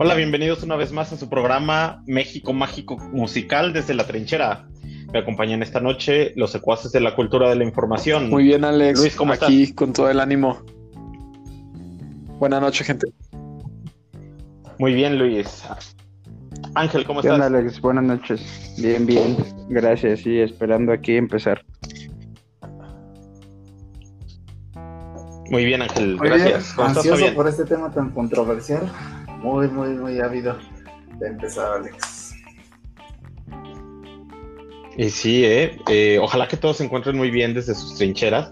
Hola, bienvenidos una vez más a su programa México Mágico Musical desde la trinchera. Me acompañan esta noche los secuaces de la cultura de la información. Muy bien, Alex. Luis, ¿cómo Aquí con todo el ánimo. Buenas noches, gente. Muy bien, Luis. Ángel, ¿cómo ¿Qué estás? onda, Alex? Buenas noches. Bien, bien. Gracias. Y esperando aquí empezar. Muy bien, Ángel. Gracias. bien, ¿Cómo estás, ansioso por este tema tan controversial. Muy, muy, muy ávido de empezar, Alex. Y sí, eh, eh, ojalá que todos se encuentren muy bien desde sus trincheras,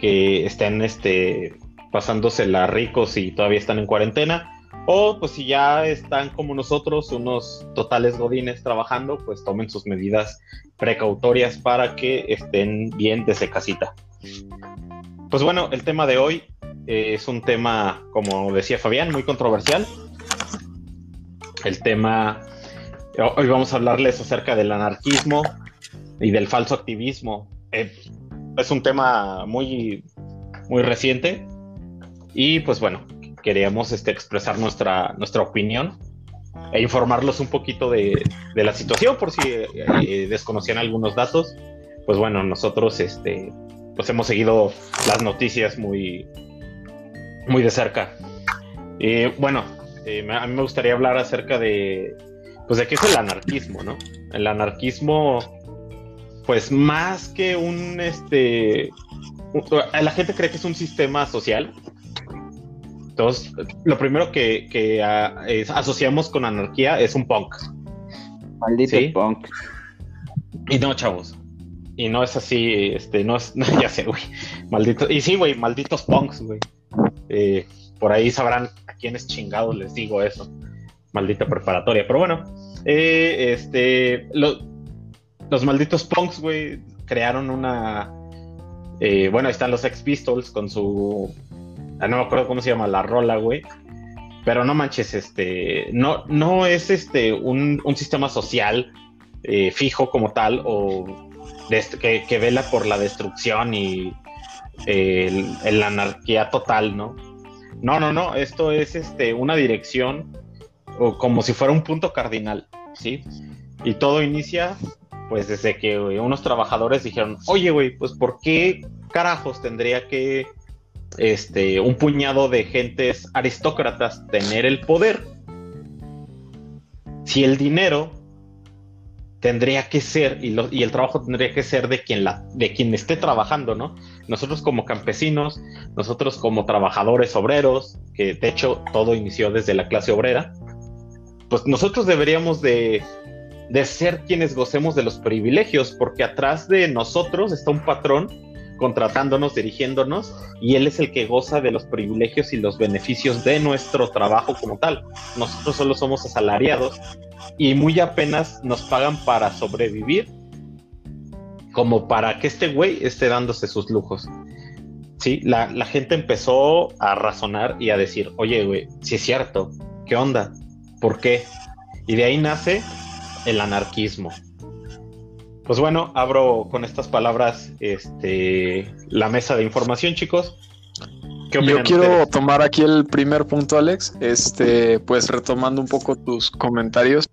que estén este, pasándosela ricos y todavía están en cuarentena, o pues si ya están como nosotros, unos totales godines trabajando, pues tomen sus medidas precautorias para que estén bien desde casita. Pues bueno, el tema de hoy eh, es un tema, como decía Fabián, muy controversial. El tema, hoy vamos a hablarles acerca del anarquismo, y del falso activismo. Eh, es un tema muy, muy reciente y pues bueno, queríamos este, expresar nuestra, nuestra opinión e informarlos un poquito de, de la situación por si eh, eh, desconocían algunos datos. Pues bueno, nosotros este, pues hemos seguido las noticias muy, muy de cerca. Eh, bueno, eh, a mí me gustaría hablar acerca de, pues de qué es el anarquismo, ¿no? El anarquismo pues más que un este la gente cree que es un sistema social entonces lo primero que, que, es- asociamos con anarquía es un punk Maldito Sí. punk. y no chavos y no es así este no es ya sé güey maldito y sí güey malditos punks güey Eh, por ahí sabrán quiénes chingados les digo eso maldita preparatoria pero bueno eh, este lo- los malditos punks, güey, crearon una. eh, bueno, ahí están los Ex Pistols con su. ah, no me acuerdo cómo se llama la rola, güey. Pero no manches, este. No, no es este un, sistema social eh, fijo como tal o que, que vela por la destrucción y eh, el, el anarquía total, ¿no? No, no, no. Esto es este una dirección o como si fuera un punto cardinal, ¿sí? Y todo inicia pues desde que güey, unos trabajadores dijeron, oye, güey, pues ¿por qué carajos tendría que este, un puñado de gentes aristócratas tener el poder si el dinero tendría que ser y, y el trabajo tendría que ser de quien, la, de quien esté trabajando, ¿no? Nosotros como campesinos, nosotros como trabajadores obreros, que de hecho todo inició desde la clase obrera, pues nosotros deberíamos de de ser quienes gocemos de los privilegios, porque atrás de nosotros está un patrón contratándonos, dirigiéndonos, y él es el que goza de los privilegios y los beneficios de nuestro trabajo como tal. Nosotros solo somos asalariados y muy apenas nos pagan para sobrevivir, como para que este güey esté dándose sus lujos. Sí, la, la gente empezó a razonar y a decir, oye, güey, si es cierto, ¿qué onda? ¿Por qué? Y de ahí nace el anarquismo. Pues bueno, abro con estas palabras este, la mesa de información, chicos. ¿Qué Yo quiero ustedes? tomar aquí el primer punto, Alex. Este, pues retomando un poco tus comentarios.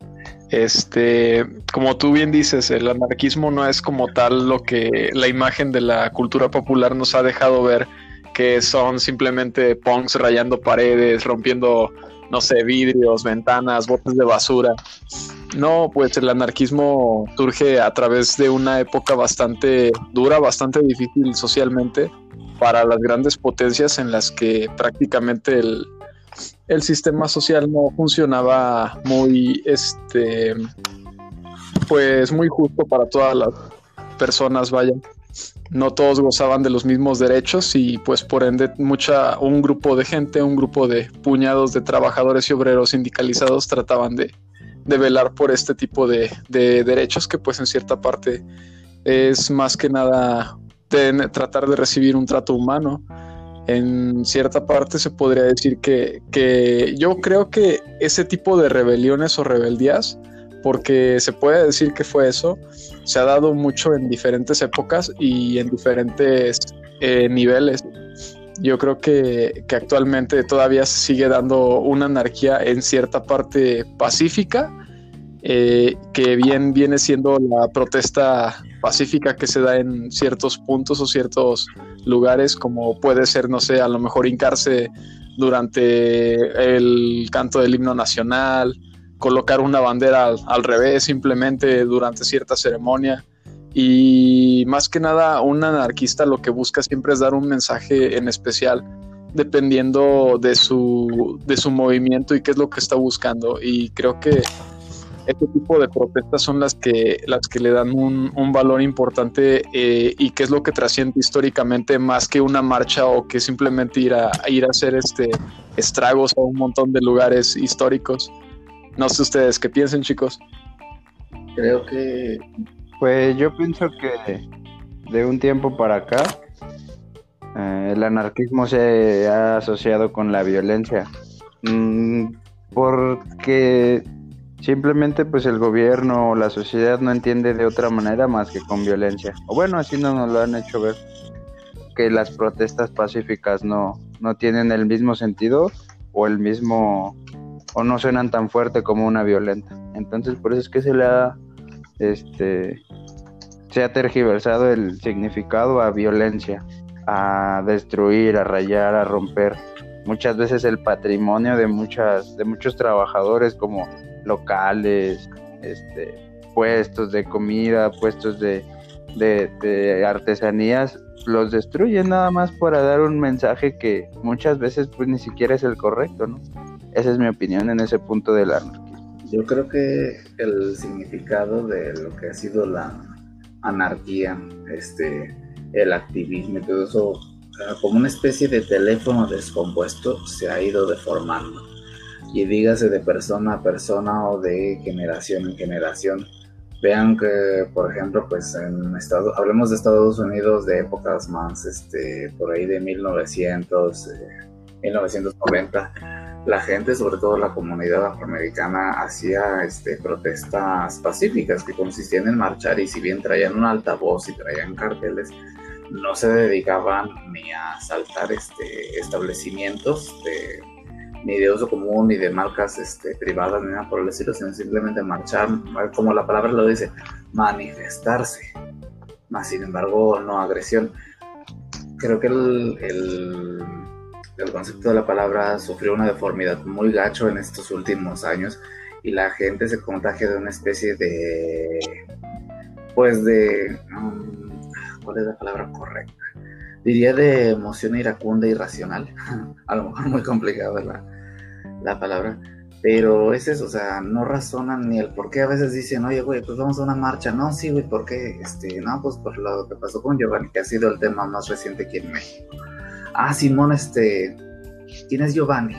Este, como tú bien dices, el anarquismo no es como tal lo que la imagen de la cultura popular nos ha dejado ver, que son simplemente punks rayando paredes, rompiendo, no sé, vidrios, ventanas, botes de basura. No, pues el anarquismo surge a través de una época bastante dura, bastante difícil socialmente para las grandes potencias en las que prácticamente el, el sistema social no funcionaba muy, este, pues muy justo para todas las personas, vaya. No todos gozaban de los mismos derechos y pues por ende mucha, un grupo de gente, un grupo de puñados de trabajadores y obreros sindicalizados trataban de, de velar por este tipo de, de derechos que pues en cierta parte es más que nada tratar de recibir un trato humano. En cierta parte se podría decir que, que yo creo que ese tipo de rebeliones o rebeldías, porque se puede decir que fue eso, se ha dado mucho en diferentes épocas y en diferentes eh, niveles. Yo creo que, que actualmente todavía se sigue dando una anarquía en cierta parte pacífica, eh, que bien viene siendo la protesta pacífica que se da en ciertos puntos o ciertos lugares, como puede ser, no sé, a lo mejor hincarse durante el canto del himno nacional, colocar una bandera al, al revés simplemente durante cierta ceremonia. Y más que nada, un anarquista lo que busca siempre es dar un mensaje en especial dependiendo de su, de su movimiento y qué es lo que está buscando. Y creo que este tipo de protestas son las que, las que le dan un, un valor importante eh, y que es lo que trasciende históricamente más que una marcha o que simplemente ir a, ir a hacer este estragos a un montón de lugares históricos. No sé ustedes qué piensen, chicos. Creo que... Pues yo pienso que de un tiempo para acá eh, el anarquismo se ha asociado con la violencia. Mm, porque Simplemente pues el gobierno o la sociedad no entiende de otra manera más que con violencia. O bueno, así no nos lo han hecho ver. Que las protestas pacíficas no, no tienen el mismo sentido o el mismo o no suenan tan fuerte como una violenta. Entonces por eso es que se le ha este se ha tergiversado el significado a violencia, a destruir, a rayar, a romper. Muchas veces el patrimonio de muchas de muchos trabajadores como locales, este, puestos de comida, puestos de, de, artesanías, los destruyen nada más para dar un mensaje que muchas veces pues ni siquiera es el correcto, ¿no? Esa es mi opinión en ese punto del anarquismo. Yo creo que el significado de lo que ha sido la anarquía, este, el activismo y todo eso, como una especie de teléfono descompuesto, se ha ido deformando y dígase de persona a persona o de generación en generación. Vean que, por ejemplo, pues en Estados, hablemos de Estados Unidos de épocas más, este, por ahí de 1900, 1990, eh, la gente, sobre todo la comunidad afroamericana, hacía este, protestas pacíficas que consistían en marchar y si bien traían un altavoz y traían carteles, no se dedicaban ni a asaltar este, establecimientos de ni de uso común, ni de marcas este, privadas, ni nada por el estilo, sino simplemente marchar, como la palabra lo dice, manifestarse. Más sin embargo, no agresión. Creo que el, el, concepto de la palabra sufrió una deformidad muy gacho en estos últimos años y la gente se contagia de una especie de, pues de, um, ¿cuál es la palabra correcta? Diría de emoción iracunda y racional. a lo mejor muy complicada la, la palabra. Pero es eso, o sea, no razonan ni el por qué. A veces dicen, oye, güey, pues vamos a una marcha. No, sí, güey, ¿por qué? Este, no, pues por lo que pasó con Giovanni, que ha sido el tema más reciente aquí en México. Ah, Simón, este, ¿quién es Giovanni?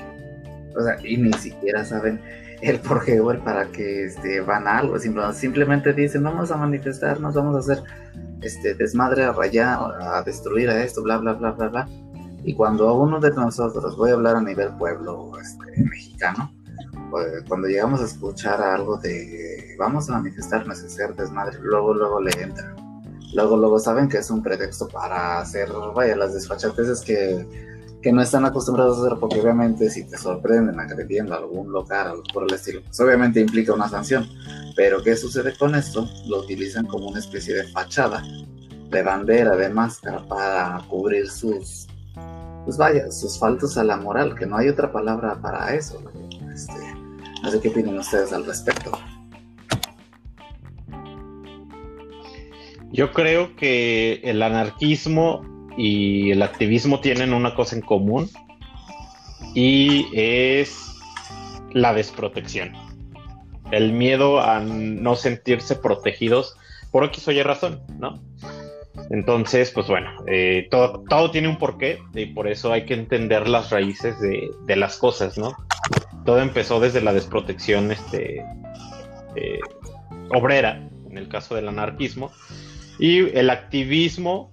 O sea, y ni siquiera saben el por qué o el para qué este, van a algo. Simplemente dicen, vamos a manifestarnos, vamos a hacer este, desmadre, a rayar, a destruir a esto, bla, bla, bla, bla, bla. Y cuando a uno de nosotros, voy a hablar a nivel pueblo este, mexicano, pues, cuando llegamos a escuchar algo de vamos a manifestarnos y hacer desmadre, luego, luego le entra. Luego, luego saben que es un pretexto para hacer, vaya, las desfachateces que que no están acostumbrados a hacer, porque obviamente si te sorprenden agrediendo a algún local, algo por el estilo, pues obviamente implica una sanción. Pero ¿qué sucede con esto? Lo utilizan como una especie de fachada, de bandera, de máscara, para cubrir sus, pues vaya, sus faltos a la moral, que no hay otra palabra para eso. Este, no sé qué opinan ustedes al respecto. Yo creo que el anarquismo y el activismo tienen una cosa en común y es la desprotección. El miedo a no sentirse protegidos por X o Y razón, ¿no? Entonces, pues bueno, eh, todo, tiene un porqué y por eso hay que entender las raíces de, de las cosas, ¿no? Todo empezó desde la desprotección este, eh, obrera, en el caso del anarquismo, y el activismo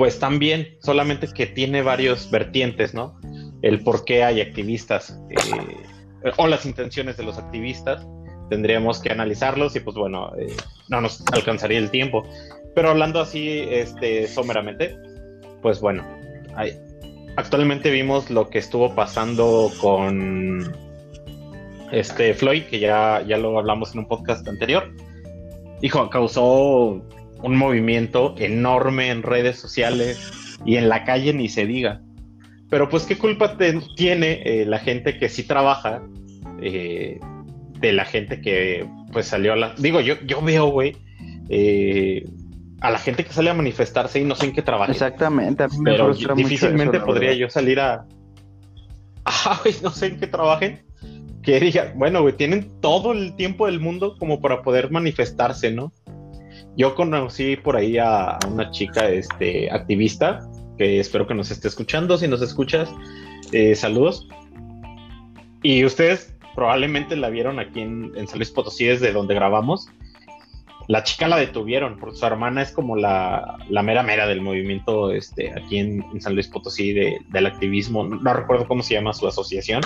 pues también, solamente que tiene varios vertientes, ¿no? El por qué hay activistas eh, o las intenciones de los activistas, tendríamos que analizarlos y pues bueno, eh, no nos alcanzaría el tiempo. Pero hablando así, este, someramente, pues bueno, hay, actualmente vimos lo que estuvo pasando con este Floyd, que ya, ya lo hablamos en un podcast anterior. Hijo, causó un movimiento enorme en redes sociales y en la calle ni se diga. Pero pues qué culpa tiene eh, la gente que sí trabaja eh, de la gente que pues salió a la... Digo, yo, yo veo, güey, eh, a la gente que sale a manifestarse y no sé en qué trabaja. Exactamente. pero difícilmente podría yo salir a... Ah, no sé en qué trabajen. Que diga, bueno, güey, tienen todo el tiempo del mundo como para poder manifestarse, ¿no? Yo conocí por ahí a, una chica este, activista que espero que nos esté escuchando. Si nos escuchas, eh, saludos. Y ustedes probablemente la vieron aquí en, San Luis Potosí, desde donde grabamos. La chica la detuvieron, porque su hermana es como la, mera mera del movimiento este, aquí en, San Luis Potosí del activismo. No, recuerdo cómo se llama su asociación.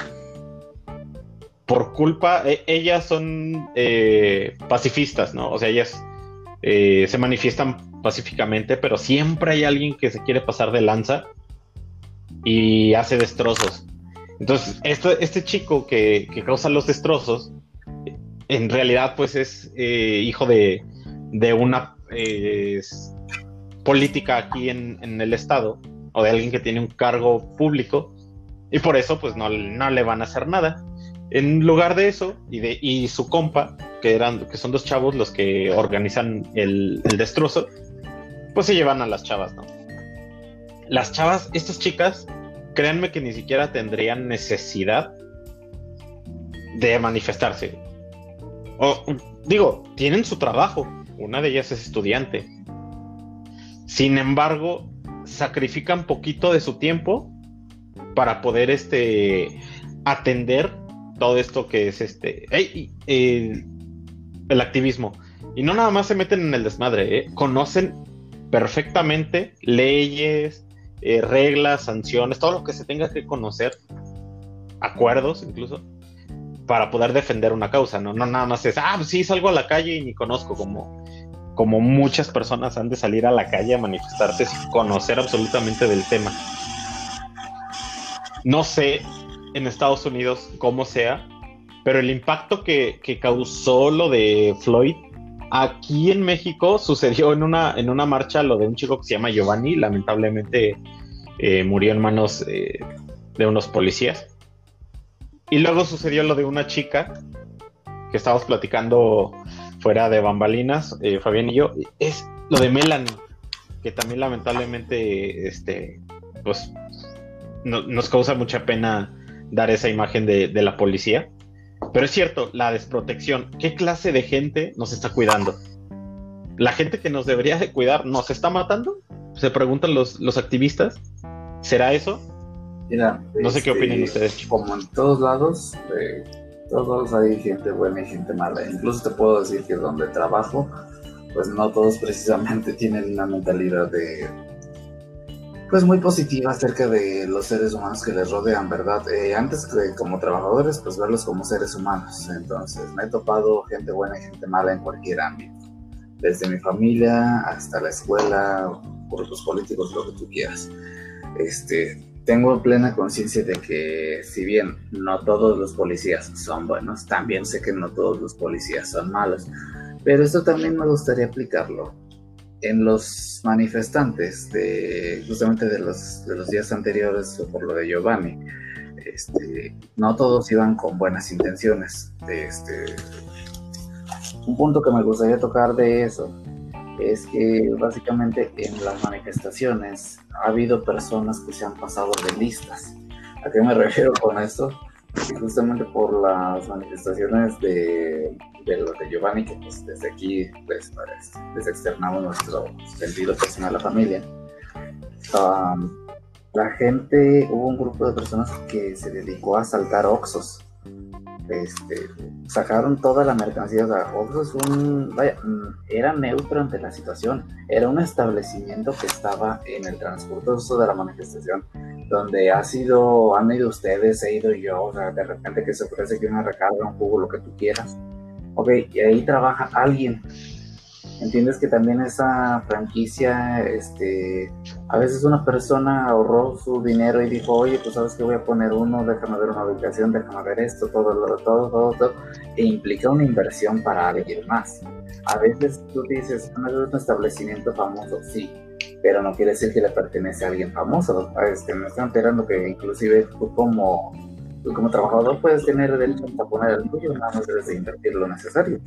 Por culpa, e, ellas son eh, pacifistas, ¿no? O sea, ellas eh, se manifiestan pacíficamente, pero siempre hay alguien que se quiere pasar de lanza y hace destrozos. Entonces, este chico que, causa los destrozos, en realidad, pues es eh, hijo de, una eh, política aquí en, el Estado o de alguien que tiene un cargo público y por eso, pues no, no le van a hacer nada. En lugar de eso, y, de, y su compa, que, eran, que son dos chavos los que organizan el, el destrozo, pues se llevan a las chavas, ¿no? Las chavas, estas chicas, créanme que ni siquiera tendrían necesidad de manifestarse. O, digo, tienen su trabajo. Una de ellas es estudiante. Sin embargo, sacrifican poquito de su tiempo para poder este, atender todo esto que es este el activismo. Y no nada más se meten en el desmadre, ¿eh? conocen perfectamente leyes, eh, reglas, sanciones, todo lo que se tenga que conocer, acuerdos incluso, para poder defender una causa, ¿no? No nada más es, ah, pues sí, salgo a la calle y ni conozco, como, como muchas personas han de salir a la calle a manifestarse sin conocer absolutamente del tema. No sé en Estados Unidos cómo sea, pero el impacto que, que causó lo de Floyd Aquí en México sucedió en una, en una marcha lo de un chico que se llama Giovanni, lamentablemente eh, murió en manos eh, de unos policías. Y luego sucedió lo de una chica que estábamos platicando fuera de bambalinas, eh, Fabián y yo, es lo de Melanie, que también lamentablemente este, pues, nos causa mucha pena dar esa imagen de la policía. Pero es cierto, la desprotección. ¿Qué clase de gente nos está cuidando? ¿La gente que nos debería de cuidar nos está matando? Se preguntan los, los activistas. ¿Será eso? Mira, no sé qué este, opinan ustedes. Como en todos lados, eh, todos hay gente buena y gente mala. Incluso te puedo decir que donde trabajo, pues no todos precisamente tienen una mentalidad de pues muy positiva acerca de los seres humanos que les rodean, ¿verdad? Eh, antes que como trabajadores, pues verlos como seres humanos. Entonces, me he topado gente buena y gente mala en cualquier ámbito. Desde mi familia hasta la escuela, los políticos, lo que tú quieras. Este, tengo plena conciencia de que si bien no todos los policías son buenos, también sé que no todos los policías son malos. Pero esto también me gustaría aplicarlo en los manifestantes de justamente de los, de los días anteriores por lo de Giovanni, este, no todos iban con buenas intenciones. Este, un punto que me gustaría tocar de eso es que básicamente en las manifestaciones ha habido personas que se han pasado de listas. ¿A qué me refiero con esto? Justamente por las manifestaciones de, de lo de Giovanni, que pues desde aquí pues, les externamos nuestro sentido personal a la familia. la gente, hubo un grupo de personas que se dedicó a asaltar Oxos. Este, sacaron toda la mercancía. O Oxos un, vaya, mm, era neutro ante la situación. Era un establecimiento que estaba en el transcurso de la manifestación donde ha sido, han ido ustedes, he ido yo, o sea, de repente que se ofrece que una recarga, un jugo, lo que tú quieras. Ok, y ahí trabaja alguien. entiendes que también esa franquicia, este, a veces una persona ahorró su dinero y dijo, oye, pues sabes que voy a poner uno, déjame ver una ubicación, déjame ver esto, todo, todo, todo, todo, todo, e implica una inversión para alguien más. A veces tú dices, no es un establecimiento famoso, sí, pero no quiere decir que le pertenece a alguien famoso. Este, me estoy enterando que inclusive tú como, como trabajador puedes tener derecho a poner el tuyo, nada más debes de invertir lo necesario.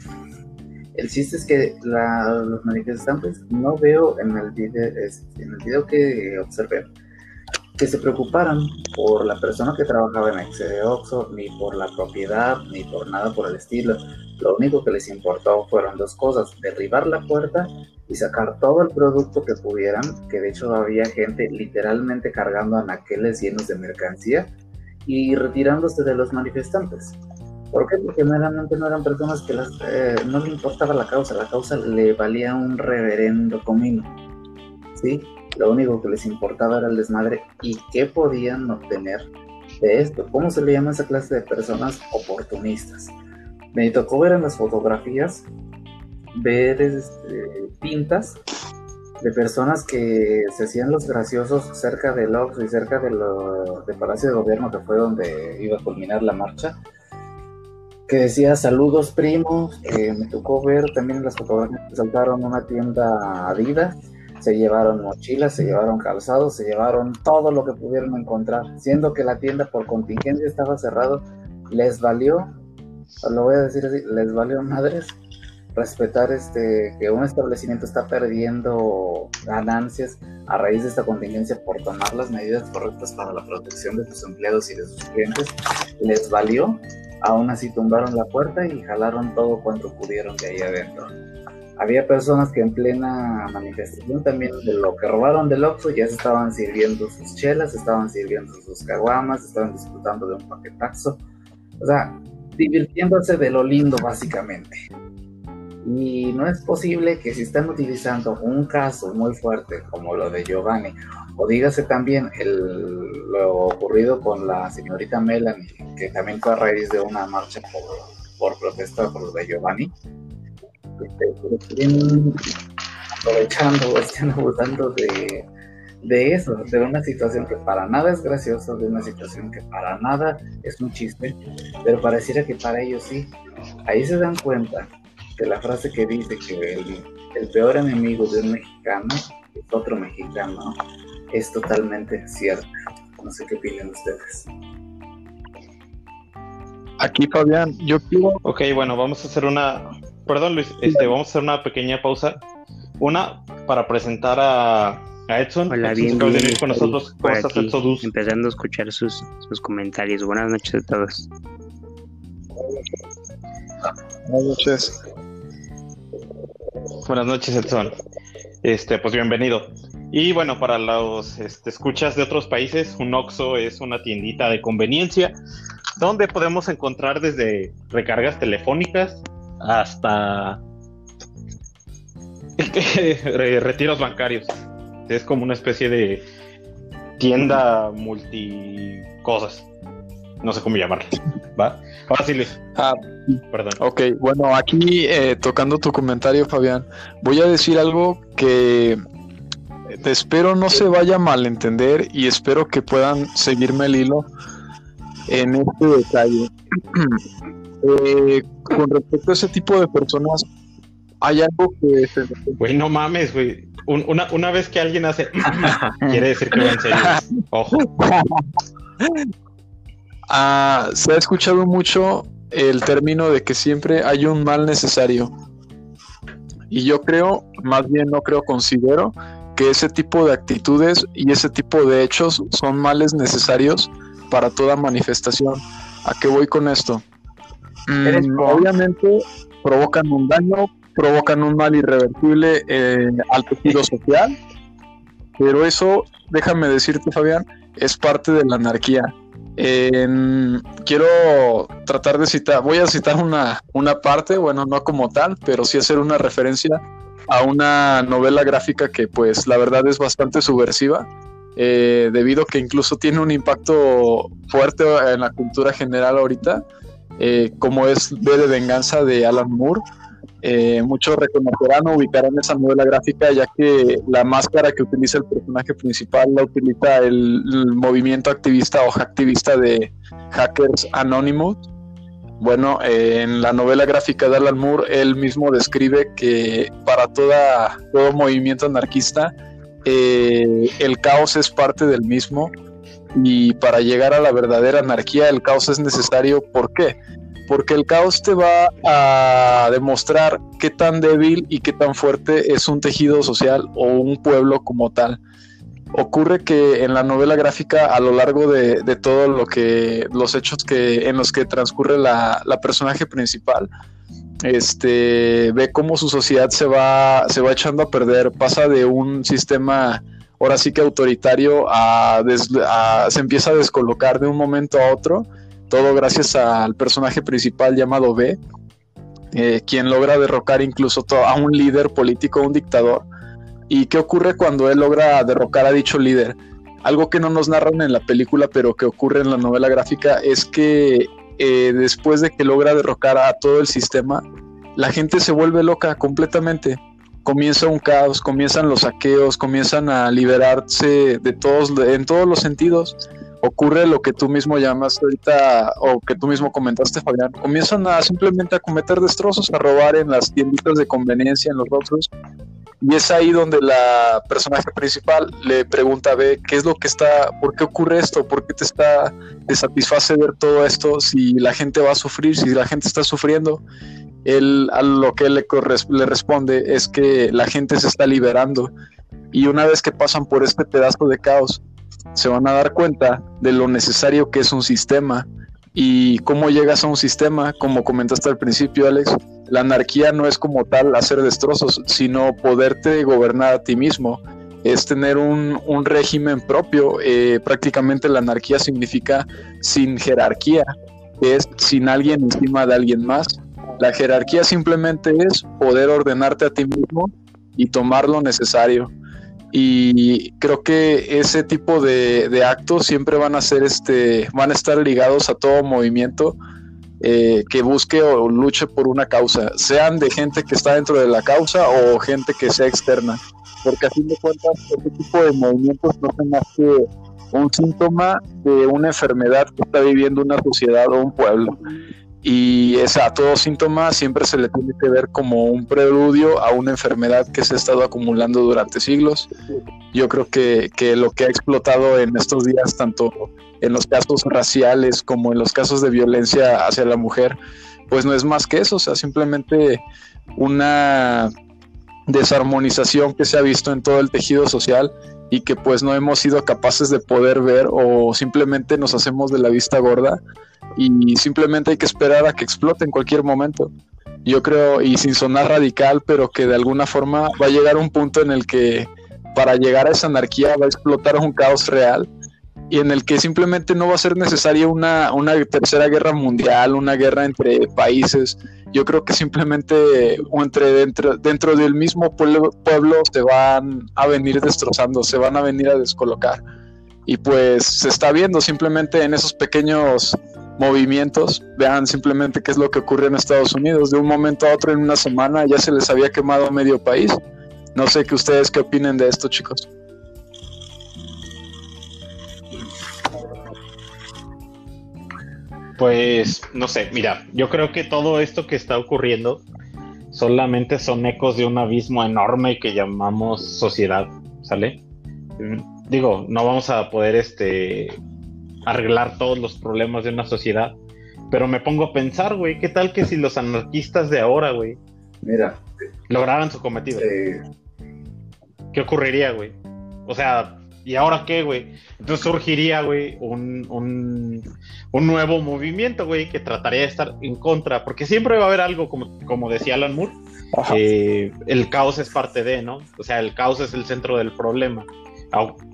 El chiste es que los manifestantes no veo en el video, en el video que observé que se preocuparan por la persona que trabajaba en Excede Oxo, ni por la propiedad, ni por nada por el estilo. Lo único que les importó fueron dos cosas, derribar la puerta y sacar todo el producto que pudieran, que de hecho había gente literalmente cargando anaqueles llenos de mercancía y retirándose de los manifestantes. ¿Por qué? Porque meramente no eran personas que las, eh, no le importaba la causa, la causa le valía un reverendo comino. ¿Sí? Lo único que les importaba era el desmadre y qué podían obtener de esto. ¿Cómo se le llama a esa clase de personas oportunistas? Me tocó ver en las fotografías, ver este, pintas de personas que se hacían los graciosos cerca del Ox y cerca del Palacio de Gobierno, que fue donde iba a culminar la marcha que decía saludos primos, me tocó ver también las fotografías que saltaron una tienda Adidas, se llevaron mochilas, se llevaron calzados, se llevaron todo lo que pudieron encontrar, siendo que la tienda por contingencia estaba cerrado, les valió, lo voy a decir así, les valió madres respetar este que un establecimiento está perdiendo ganancias a raíz de esta contingencia por tomar las medidas correctas para la protección de sus empleados y de sus clientes, les valió Aún así tumbaron la puerta y jalaron todo cuanto pudieron de ahí adentro. Había personas que en plena manifestación también de lo que robaron del Oxxo ya se estaban sirviendo sus chelas, estaban sirviendo sus caguamas, estaban disfrutando de un paquetazo. O sea, divirtiéndose de lo lindo básicamente. Y no es posible que si están utilizando un caso muy fuerte como lo de Giovanni o dígase también el, lo ocurrido con la señorita Melanie, que también fue a raíz de una marcha por, por protesta por lo de Giovanni. Estén aprovechando, estén abusando de, de eso, de una situación que para nada es graciosa, de una situación que para nada es un chiste, pero pareciera que para ellos sí. Ahí se dan cuenta de la frase que dice que el, el peor enemigo de un mexicano es otro mexicano es totalmente cierto. No sé qué opinan ustedes. Aquí, Fabián, yo quiero. Ok, bueno, vamos a hacer una. Perdón, Luis, este, vamos a hacer una pequeña pausa. Una para presentar a, a Edson. Hola, bien, con nosotros. ¿Cómo estás, Edson? Empezando a escuchar sus, sus comentarios. Buenas noches a todos. Buenas noches. Buenas noches, Edson. Este, pues bienvenido. Y bueno, para los este, escuchas de otros países, un Oxxo es una tiendita de conveniencia donde podemos encontrar desde recargas telefónicas hasta retiros bancarios. Es como una especie de tienda multi cosas. No sé cómo llamarla. ¿Va? Fáciles. Ah, perdón. Ok, bueno, aquí eh, tocando tu comentario, Fabián, voy a decir algo que espero no se vaya a malentender y espero que puedan seguirme el hilo en este detalle. Eh, con respecto a ese tipo de personas, hay algo que... Güey, no mames, güey. una, una vez que alguien hace... quiere decir que va en serio. Ojo. Ah, se ha escuchado mucho el término de que siempre hay un mal necesario. Y yo creo, más bien no creo, considero que ese tipo de actitudes y ese tipo de hechos son males necesarios para toda manifestación. ¿A qué voy con esto? Mm, obviamente provocan un daño, provocan un mal irreversible eh, al tejido social, pero eso, déjame decirte Fabián, es parte de la anarquía. Quiero tratar de citar, voy a citar una, una parte, bueno, no como tal, pero sí hacer una referencia a una novela gráfica que pues la verdad es bastante subversiva, eh, debido a que incluso tiene un impacto fuerte en la cultura general ahorita, eh, como es V de Venganza de Alan Moore. Eh, muchos reconocerán o ubicarán esa novela gráfica ya que la máscara que utiliza el personaje principal la utiliza el, movimiento activista o activista de Hackers Anonymous. Bueno, eh, en la novela gráfica de Alan Moore, él mismo describe que para toda, todo movimiento anarquista, eh, el caos es parte del mismo y para llegar a la verdadera anarquía el caos es necesario. ¿Por qué? Porque el caos te va a demostrar qué tan débil y qué tan fuerte es un tejido social o un pueblo como tal. Ocurre que en la novela gráfica, a lo largo de, todo lo que los hechos que en los que transcurre la, personaje principal, este ve cómo su sociedad se va, se va echando a perder, pasa de un sistema ahora sí que autoritario se empieza a descolocar de un momento a otro, todo gracias al personaje principal llamado B, eh, quien logra derrocar incluso a un líder político, un dictador. ¿Y qué ocurre cuando él logra derrocar a dicho líder? Algo que no nos narran en la película, pero que ocurre en la novela gráfica, es que eh, después de que logra derrocar a todo el sistema, la gente se vuelve loca completamente comienza un caos, comienzan los saqueos, comienzan a liberarse de todos, en todos los sentidos. Ocurre lo que tú mismo llamas ahorita, o que tú mismo comentaste, Fabián. Comienzan a simplemente a cometer destrozos, a robar en las tienditas de conveniencia, en los otros. Y es ahí donde la personaje principal le pregunta a B qué es lo que está, por qué ocurre esto, por qué te está, te satisface ver todo esto, si la gente va a sufrir, si la gente está sufriendo él a lo que le, le responde es que la gente se está liberando y una vez que pasan por este pedazo de caos, se van a dar cuenta de lo necesario que es un sistema y cómo llegas a un sistema, como comentaste al principio, Alex. La anarquía no es como tal hacer destrozos, sino poderte gobernar a ti mismo. Es tener un, un régimen propio. Eh, prácticamente la anarquía significa sin jerarquía, es sin alguien encima de alguien más la jerarquía simplemente es poder ordenarte a ti mismo y tomar lo necesario. Y creo que ese tipo de, actos siempre van a ser este, van a estar ligados a todo movimiento eh, que busque o luche por una causa, sean de gente que está dentro de la causa o gente que sea externa. Porque a fin de cuentas, este tipo de movimientos no son más que un síntoma de una enfermedad que está viviendo una sociedad o un pueblo y esa, a todo siempre se le tiene que ver como un preludio a una enfermedad que se ha estado acumulando durante siglos. Yo creo que, que, lo que ha explotado en estos días, tanto en los casos raciales como en los casos de violencia hacia la mujer, pues no es más que eso, o sea, simplemente una desarmonización que se ha visto en todo el tejido social y que pues no hemos sido capaces de poder ver o simplemente nos hacemos de la vista gorda y simplemente hay que esperar a que explote en cualquier momento. Yo creo, y sin sonar radical, pero que de alguna forma va a llegar un punto en el que para llegar a esa anarquía va a explotar un caos real y en el que simplemente no va a ser necesaria una, una tercera guerra mundial, una guerra entre países. Yo creo que simplemente entre dentro, dentro del mismo pueblo, pueblo se van a venir destrozando, se van a venir a descolocar. Y pues se está viendo simplemente en esos pequeños movimientos. Vean simplemente qué es lo que ocurre en Estados Unidos. De un momento a otro, en una semana, ya se les había quemado medio país. No sé qué ustedes qué opinen de esto, chicos. Pues no sé, mira, yo creo que todo esto que está ocurriendo solamente son ecos de un abismo enorme que llamamos sociedad, ¿sale? Digo, no vamos a poder este arreglar todos los problemas de una sociedad. Pero me pongo a pensar, güey, ¿qué tal que si los anarquistas de ahora, güey, mira, lograran su cometido? ¿Qué ocurriría, güey? O sea, ¿y ahora qué, güey? Entonces surgiría, güey, un, un, un, nuevo movimiento, güey, que trataría de estar en contra, porque siempre va a haber algo, como, como decía Alan Moore, eh, el caos es parte de, ¿no? O sea, el caos es el centro del problema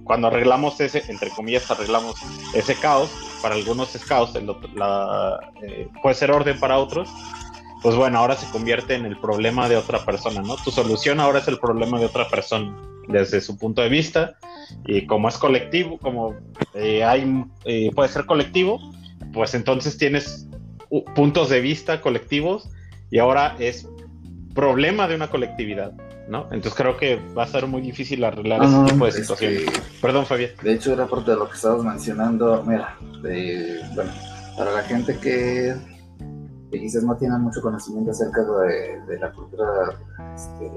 cuando arreglamos ese, entre comillas, arreglamos ese caos, para algunos es caos, eh, puede ser orden para otros, pues bueno, ahora se convierte en el problema de otra persona, ¿no? Tu solución ahora es el problema de otra persona, desde su punto de vista, y como es colectivo, como eh, hay, eh, puede ser colectivo, pues entonces tienes puntos de vista colectivos y ahora es problema de una colectividad, ¿no? Entonces creo que va a ser muy difícil arreglar No, ese tipo de es situaciones. que- Perdón, Fabián. De hecho, era parte de lo que estabas mencionando. Mira, de, bueno, para la gente que, que quizás no tiene mucho conocimiento acerca de, de la cultura este,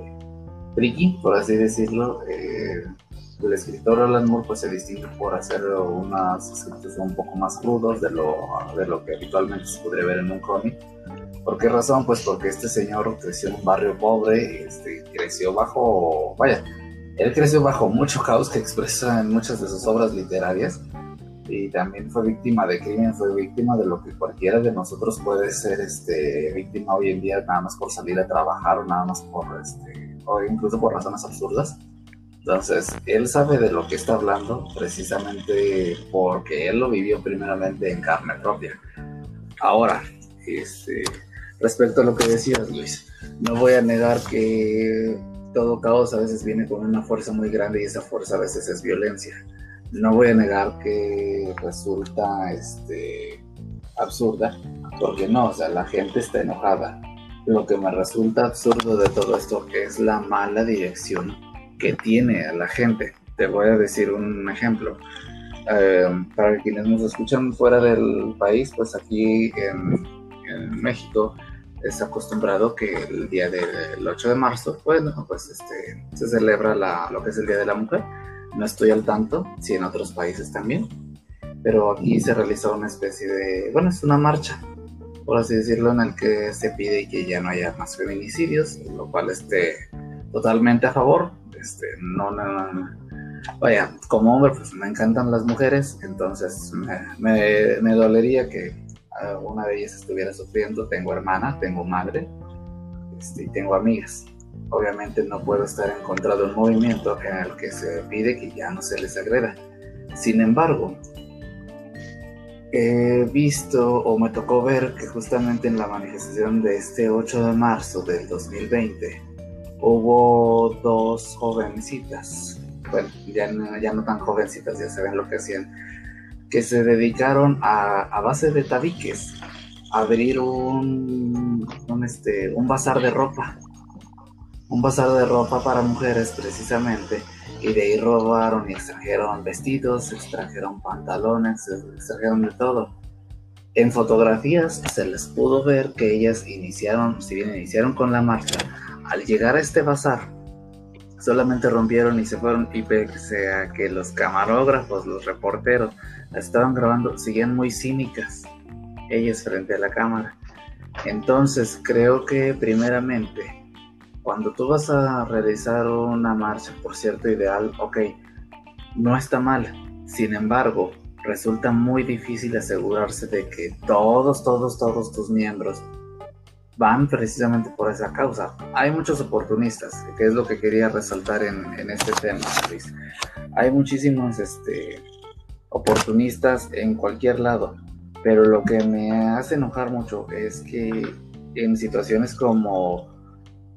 friki, por así decirlo, eh, el escritor Alan Moore pues, se distingue por hacer unos escritos un poco más crudos de lo, de lo que habitualmente se podría ver en un cómic. ¿Por qué razón? Pues porque este señor creció en un barrio pobre, este, creció bajo, vaya, él creció bajo mucho caos que expresa en muchas de sus obras literarias y también fue víctima de crimen, fue víctima de lo que cualquiera de nosotros puede ser este, víctima hoy en día nada más por salir a trabajar o nada más por, este, o incluso por razones absurdas. Entonces, él sabe de lo que está hablando precisamente porque él lo vivió primeramente en carne propia. Ahora, este, respecto a lo que decías, Luis, no voy a negar que todo caos a veces viene con una fuerza muy grande y esa fuerza a veces es violencia. No voy a negar que resulta este, absurda, porque no, o sea, la gente está enojada. Lo que me resulta absurdo de todo esto es la mala dirección que tiene a la gente. Te voy a decir un ejemplo. Eh, para quienes nos escuchan fuera del país, pues aquí en, en México es acostumbrado que el día del 8 de marzo, bueno, pues este, se celebra la, lo que es el Día de la Mujer. No estoy al tanto, si en otros países también, pero aquí se realiza una especie de, bueno, es una marcha, por así decirlo, en el que se pide que ya no haya más feminicidios, lo cual esté totalmente a favor. Este, no, no, no, vaya, como hombre, pues me encantan las mujeres, entonces me, dolería que una de ellas estuviera sufriendo. Tengo hermana, tengo madre este, y tengo amigas. Obviamente no puedo estar en contra de un movimiento en el que se pide que ya no se les agreda. Sin embargo, he visto o me tocó ver que justamente en la manifestación de este 8 de marzo del 2020 hubo dos jovencitas, bueno, ya no, ya no tan jovencitas, ya saben lo que hacían, que se dedicaron a, a base de tabiques a abrir un, un, este, un bazar de ropa, un bazar de ropa para mujeres precisamente, y de ahí robaron y extrajeron vestidos, extrajeron pantalones, extrajeron de todo. En fotografías se les pudo ver que ellas iniciaron, si bien iniciaron con la marcha, al llegar a este bazar, solamente rompieron y se fueron, y pese a que los camarógrafos, los reporteros, estaban grabando, seguían muy cínicas, ellas frente a la cámara. Entonces creo que primeramente, cuando tú vas a realizar una marcha por cierto ideal, ok, no está mal, sin embargo, resulta muy difícil asegurarse de que todos, todos, todos tus miembros van precisamente por esa causa. Hay muchos oportunistas, que es lo que quería resaltar en, en este tema, Luis. Hay muchísimos este, oportunistas en cualquier lado, pero lo que me hace enojar mucho es que en situaciones como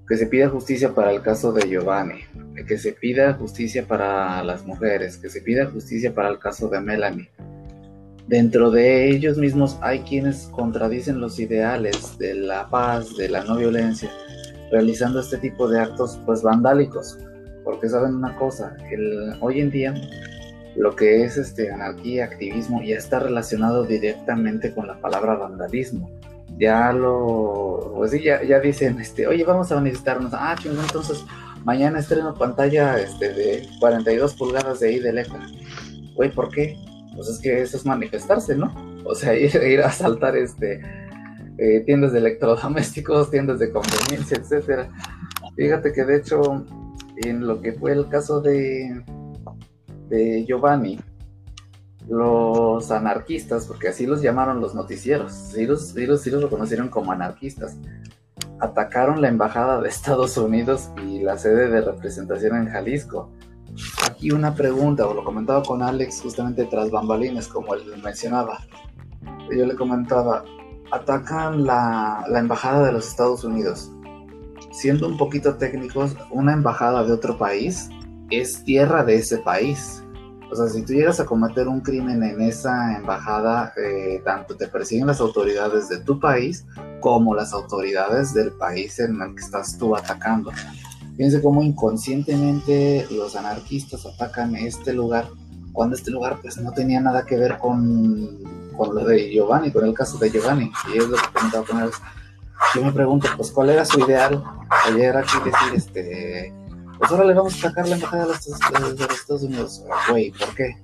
que se pida justicia para el caso de Giovanni, que se pida justicia para las mujeres, que se pida justicia para el caso de Melanie, Dentro de ellos mismos hay quienes contradicen los ideales de la paz, de la no violencia, realizando este tipo de actos pues vandálicos. Porque saben una cosa, el, hoy en día lo que es este anarquía, activismo, ya está relacionado directamente con la palabra vandalismo. Ya lo, pues sí, ya, ya dicen, este, oye, vamos a manifestarnos. Ah, chingón, entonces mañana estreno pantalla este, de 42 pulgadas de ahí de Electra. Güey, ¿por qué? pues es que eso es manifestarse, ¿no? O sea, ir, ir a asaltar este, eh, tiendas de electrodomésticos, tiendas de conveniencia, etcétera. Fíjate que de hecho, en lo que fue el caso de, de Giovanni, los anarquistas, porque así los llamaron los noticieros, sí los, sí los, sí los reconocieron como anarquistas, atacaron la embajada de Estados Unidos y la sede de representación en Jalisco aquí una pregunta, o lo comentaba con Alex justamente tras bambalines, como él mencionaba. Yo le comentaba, atacan la, la, embajada de los Estados Unidos. Siendo un poquito técnicos, una embajada de otro país es tierra de ese país. O sea, si tú llegas a cometer un crimen en esa embajada, eh, tanto te persiguen las autoridades de tu país como las autoridades del país en el que estás tú atacando. Fíjense cómo inconscientemente los anarquistas atacan este lugar cuando este lugar pues no tenía nada que ver con, con lo de Giovanni, con el caso de Giovanni. Y es lo que comentaba con él. Yo me pregunto, pues, ¿cuál era su ideal? Ayer aquí decir, este, pues ahora le vamos a atacar la embajada de los, de los Estados Unidos. Güey, ¿por qué?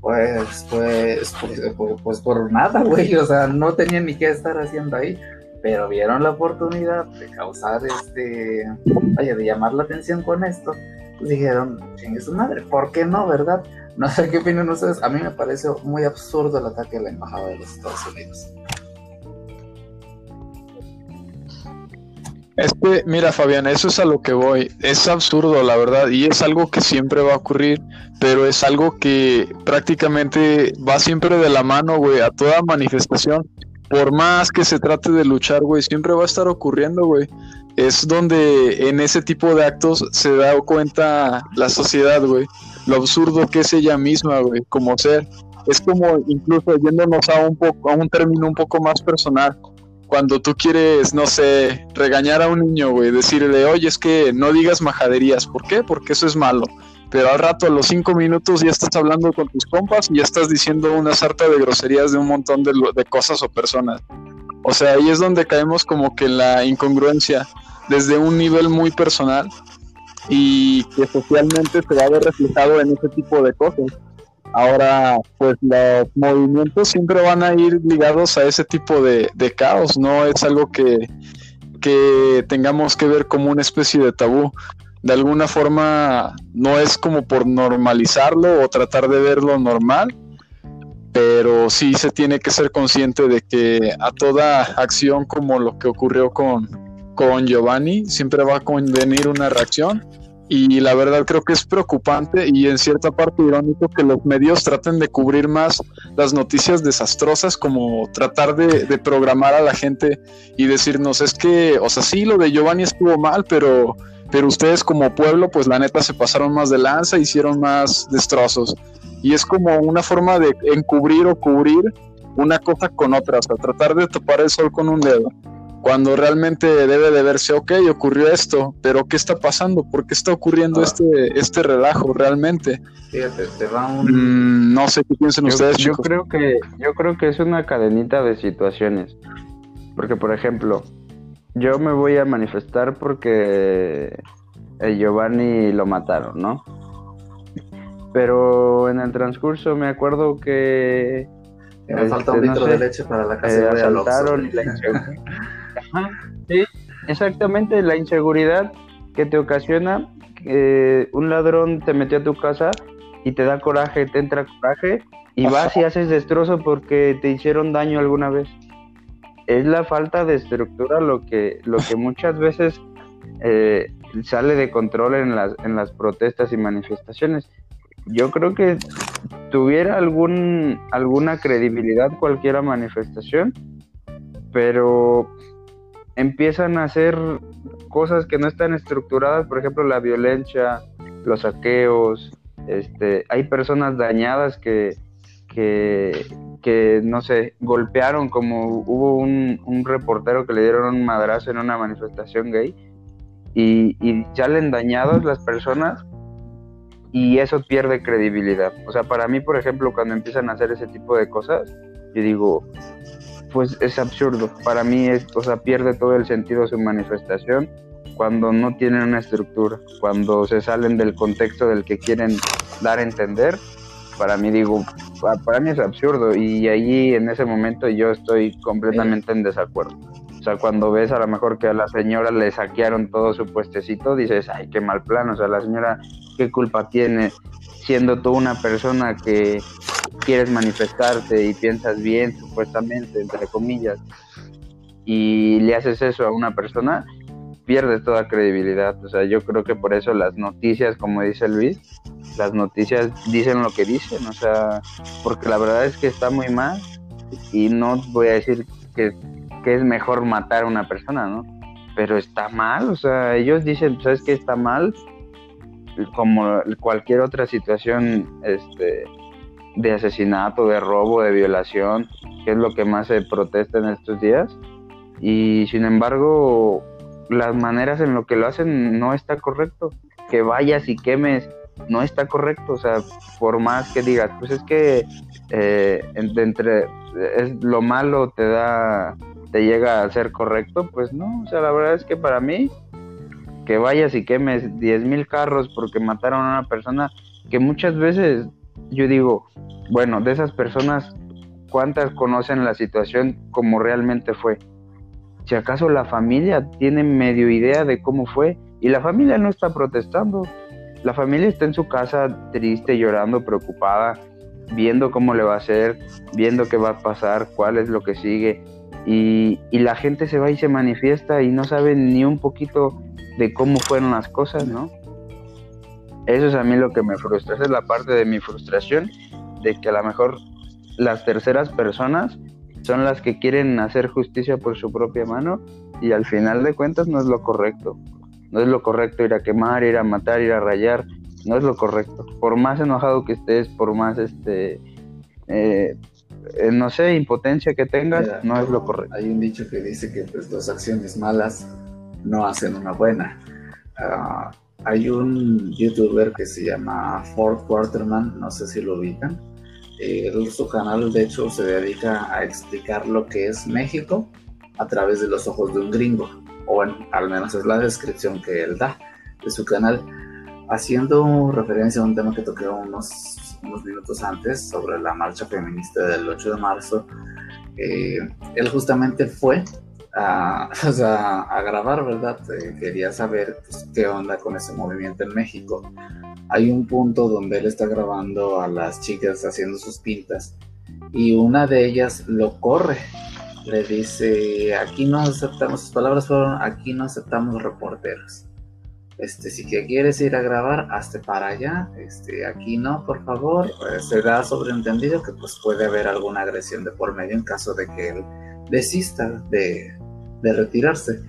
Pues, pues, pues, pues, por nada, güey. O sea, no tenían ni qué estar haciendo ahí. Pero vieron la oportunidad de causar este, vaya, de llamar la atención con esto. Pues dijeron, chingue su madre, ¿por qué no, verdad? No sé qué opinan ustedes. A mí me parece muy absurdo el ataque a la embajada de los Estados Unidos. Es que, mira, Fabián, eso es a lo que voy. Es absurdo, la verdad, y es algo que siempre va a ocurrir, pero es algo que prácticamente va siempre de la mano, güey, a toda manifestación. Por más que se trate de luchar, güey, siempre va a estar ocurriendo, güey. Es donde en ese tipo de actos se da cuenta la sociedad, güey, lo absurdo que es ella misma, güey, como ser. Es como incluso yéndonos a un a un término un poco más personal cuando tú quieres, no sé, regañar a un niño, güey, decirle, oye, es que no digas majaderías. ¿Por qué? Porque eso es malo. Pero al rato, a los cinco minutos, ya estás hablando con tus compas y ya estás diciendo una sarta de groserías de un montón de, de cosas o personas. O sea, ahí es donde caemos como que la incongruencia desde un nivel muy personal y que socialmente se va a ver reflejado en ese tipo de cosas. Ahora, pues los movimientos siempre van a ir ligados a ese tipo de, caos, no es algo que, que tengamos que ver como una especie de tabú. De alguna forma, no es como por normalizarlo o tratar de verlo normal, pero sí se tiene que ser consciente de que a toda acción como lo que ocurrió con, con Giovanni, siempre va a convenir una reacción y la verdad creo que es preocupante y en cierta parte irónico que los medios traten de cubrir más las noticias desastrosas como tratar de, programar a la gente y decirnos es que, o sea, sí, lo de Giovanni estuvo mal, pero, pero ustedes como pueblo pues la neta se pasaron más de lanza, hicieron más destrozos y es como una forma de encubrir o cubrir una cosa con otra, o sea, tratar de tapar el sol con un dedo cuando realmente debe de verse, ok, ocurrió esto, pero ¿qué está pasando? ¿Por qué está ocurriendo este, este relajo realmente? Fíjate, te va un... Mm, no sé qué piensan ustedes. Yo creo, que, yo creo que es una cadenita de situaciones. Porque, por ejemplo, yo me voy a manifestar porque el Giovanni lo mataron, ¿no? Pero en el transcurso me acuerdo que... Me falta un este, litro de leche para la casa. Eh, asaltaron y la sí, exactamente, la inseguridad que te ocasiona un ladrón te metió a tu casa y te da coraje, te entra coraje y vas y haces destrozo porque te hicieron daño alguna vez. Es la falta de estructura lo que, lo que muchas veces eh, sale de control en las, en las protestas y manifestaciones. Yo creo que tuviera algún, alguna credibilidad cualquier manifestación, pero empiezan a hacer cosas que no están estructuradas, por ejemplo, la violencia, los saqueos, este, hay personas dañadas que, que, no sé, golpearon, como hubo un, un, reportero que le dieron un madrazo en una manifestación gay, y, y salen dañadas las personas y eso pierde credibilidad. O sea, para mí, por ejemplo, cuando empiezan a hacer ese tipo de cosas, yo digo, pues es absurdo. Para mí, es, o pierde todo el sentido su manifestación cuando no tienen una estructura, cuando se salen del contexto del que quieren dar a entender. Para mí, digo, para mí es absurdo y allí en ese momento yo estoy completamente en desacuerdo. O sea, cuando ves a lo mejor que a la señora le saquearon todo su puestecito, dices, ay, qué mal plan, o sea, la señora, ¿qué culpa tiene siendo tú una persona que quieres manifestarte y piensas bien, supuestamente, entre comillas, y le haces eso a una persona, pierdes toda credibilidad. O sea, yo creo que por eso las noticias, como dice Luis, las noticias dicen lo que dicen, o sea, porque la verdad es que está muy mal y no voy a decir que, que es mejor matar a una persona, ¿no? Pero está mal, o sea, ellos dicen, ¿sabes qué está mal? Como cualquier otra situación, este, de asesinato, de robo, de violación, que es lo que más se protesta en estos días, y sin embargo las maneras en lo que lo hacen no está correcto. Que vayas y quemes no está correcto, o sea, por más que digas, pues es que eh, entre es lo malo te da te llega a ser correcto, pues no, o sea, la verdad es que para mí que vayas y quemes diez mil carros porque mataron a una persona que muchas veces yo digo, bueno, de esas personas cuántas conocen la situación como realmente fue. Si acaso la familia tiene medio idea de cómo fue y la familia no está protestando. La familia está en su casa triste, llorando, preocupada, viendo cómo le va a hacer, viendo qué va a pasar, cuál es lo que sigue. Y, la gente se va y se manifiesta y no sabe ni un poquito de cómo fueron las cosas, ¿no? Eso es a mí lo que me frustra, esa es la parte de mi frustración, de que a lo mejor las terceras personas son las que quieren hacer justicia por su propia mano y al final de cuentas no es lo correcto. No es lo correcto ir a quemar, ir a matar, ir a rayar. No es lo correcto. Por más enojado que estés, por más este, eh, eh, no sé, impotencia que tengas, no es lo correcto. Hay un dicho que dice que pues, dos acciones malas no hacen una buena. Ah, hay un youtuber que se llama Ford Quarterman, no sé si lo ubican eh, su canal, de hecho, se dedica a explicar lo que es México a través de los ojos de un gringo. O bueno, al menos es la descripción que él da de su canal. Haciendo referencia a un tema que toqué unos, unos minutos antes sobre la marcha feminista del 8 de marzo, eh, él justamente fue a, grabar, ¿verdad? Eh, quería saber pues, qué onda con ese movimiento en México hay un punto donde él está grabando a las chicas haciendo sus pintas y una de ellas lo corre. Le dice, aquí no aceptamos, sus palabras fueron, aquí no aceptamos reporteros. Este, si que quieres ir a grabar, hazte para allá. Este, aquí no, por favor. Pues, se da sobreentendido que pues puede haber alguna agresión de por medio en caso de que él desista de, retirarse.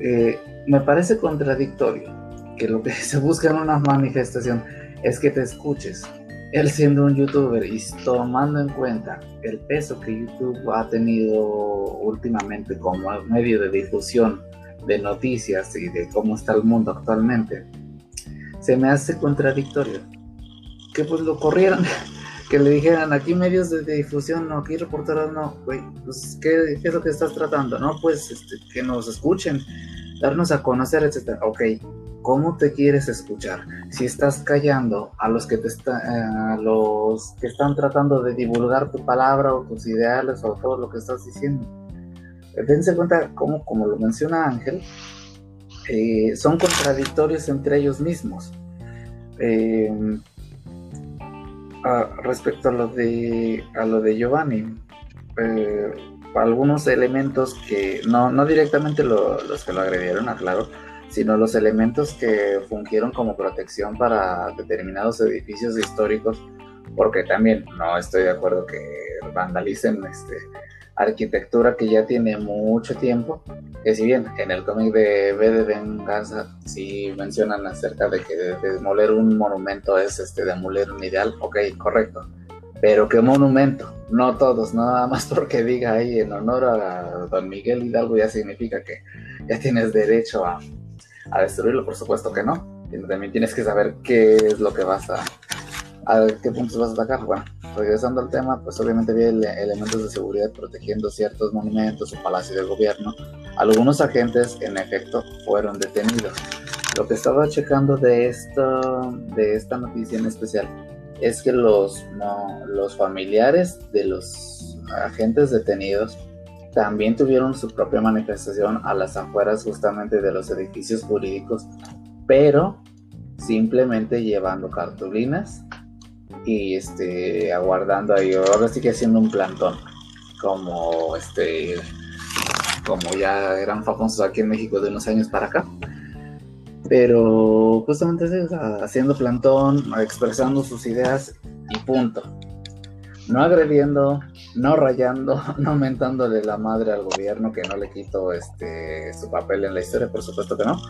Eh, me parece contradictorio que lo que se busca en una manifestación es que te escuches. Él siendo un youtuber y tomando en cuenta el peso que YouTube ha tenido últimamente como medio de difusión de noticias y de cómo está el mundo actualmente, se me hace contradictorio. Que pues lo corrieran, que le dijeran aquí medios de difusión, no, aquí reporteros no, güey, pues ¿qué, es lo que estás tratando? No, pues este, que nos escuchen, darnos a conocer, etcétera. Ok, ¿Cómo te quieres escuchar? Si estás callando a los que te está, a los que están tratando de divulgar tu palabra o tus ideales o todo lo que estás diciendo. Eh, dense cuenta, como, como lo menciona Ángel, eh, son contradictorios entre ellos mismos. Eh, respecto a lo de a lo de Giovanni, algunos elementos que no, no directamente los que lo agredieron, aclaro, sino los elementos que fungieron como protección para determinados edificios históricos, porque también no estoy de acuerdo que vandalicen este, arquitectura que ya tiene mucho tiempo, que si bien en el cómic de B de Venganza sí mencionan acerca de que demoler un monumento es este, demoler un ideal, ok, correcto, pero qué monumento, no todos, nada más porque diga ahí en honor a don Miguel Hidalgo ya significa que ya tienes derecho a, a destruirlo, por supuesto que no. También tienes que saber qué es lo que vas a, a qué puntos vas a atacar. Bueno, regresando al tema, pues obviamente había elementos de seguridad protegiendo ciertos monumentos o palacios del gobierno. Algunos agentes, en efecto, fueron detenidos. Lo que estaba checando de esta, de esta noticia en especial es que los, los familiares de los agentes detenidos también tuvieron su propia manifestación a las afueras justamente de los edificios jurídicos, pero simplemente llevando cartulinas y este aguardando ahí, ahora sí que haciendo un plantón, como este como ya eran famosos aquí en México de unos años para acá. Pero justamente haciendo plantón, expresando sus ideas y punto no agrediendo, no rayando, no mentándole la madre al gobierno, que no le quito este, su papel en la historia, por supuesto que no.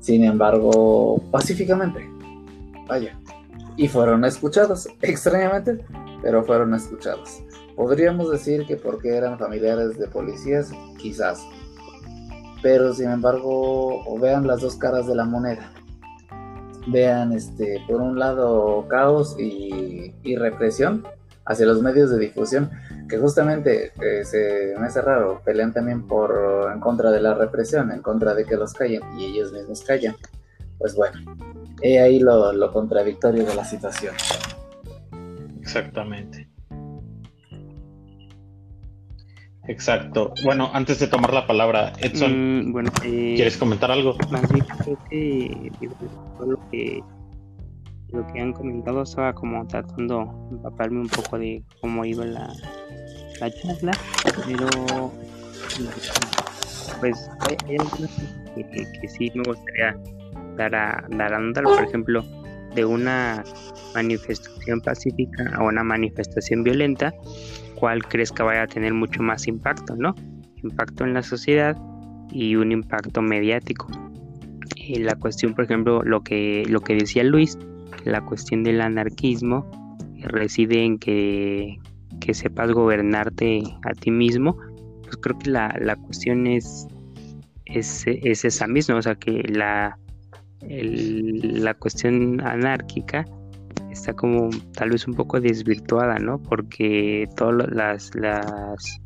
Sin embargo, pacíficamente. Vaya. Y fueron escuchados, extrañamente, pero fueron escuchados. Podríamos decir que porque eran familiares de policías, quizás. Pero sin embargo, vean las dos caras de la moneda. Vean, este, por un lado, caos y, represión hacia los medios de difusión, que justamente eh, se me hace raro, pelean también por en contra de la represión, en contra de que los callen y ellos mismos callan. Pues bueno, he ahí lo, lo contradictorio de la situación. Exactamente. Exacto. Bueno, antes de tomar la palabra, Edson, Mm, bueno, eh, ¿quieres comentar algo? más bien creo que digo, todo lo que lo que han comentado estaba como tratando de empaparme un poco de cómo iba la, la charla, pero pues hay, hay algunas cosas que, que sí me gustaría dar a, dar a notar, por ejemplo, de una manifestación pacífica a una manifestación violenta, cuál crees que vaya a tener mucho más impacto, ¿no? Impacto en la sociedad y un impacto mediático. La cuestión, por ejemplo, lo que, lo que decía Luis, la cuestión del anarquismo reside en que, que sepas gobernarte a ti mismo, pues creo que la, la cuestión es, es, es esa misma, o sea que la, la cuestión anárquica está como tal vez un poco desvirtuada, ¿no? Porque todas las, las,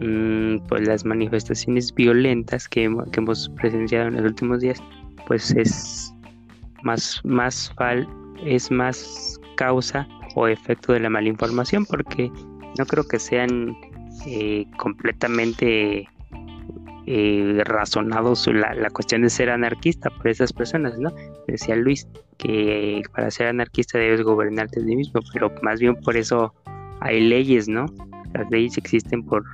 mm, pues las manifestaciones violentas que, hemo- que hemos presenciado en los últimos días, pues es más, más fal, es más causa o efecto de la mala información, porque no creo que sean eh, completamente eh, razonados la, la cuestión de ser anarquista por esas personas, ¿no? Decía Luis que para ser anarquista debes gobernarte a ti mismo, pero más bien por eso hay leyes, ¿no? Las leyes existen por,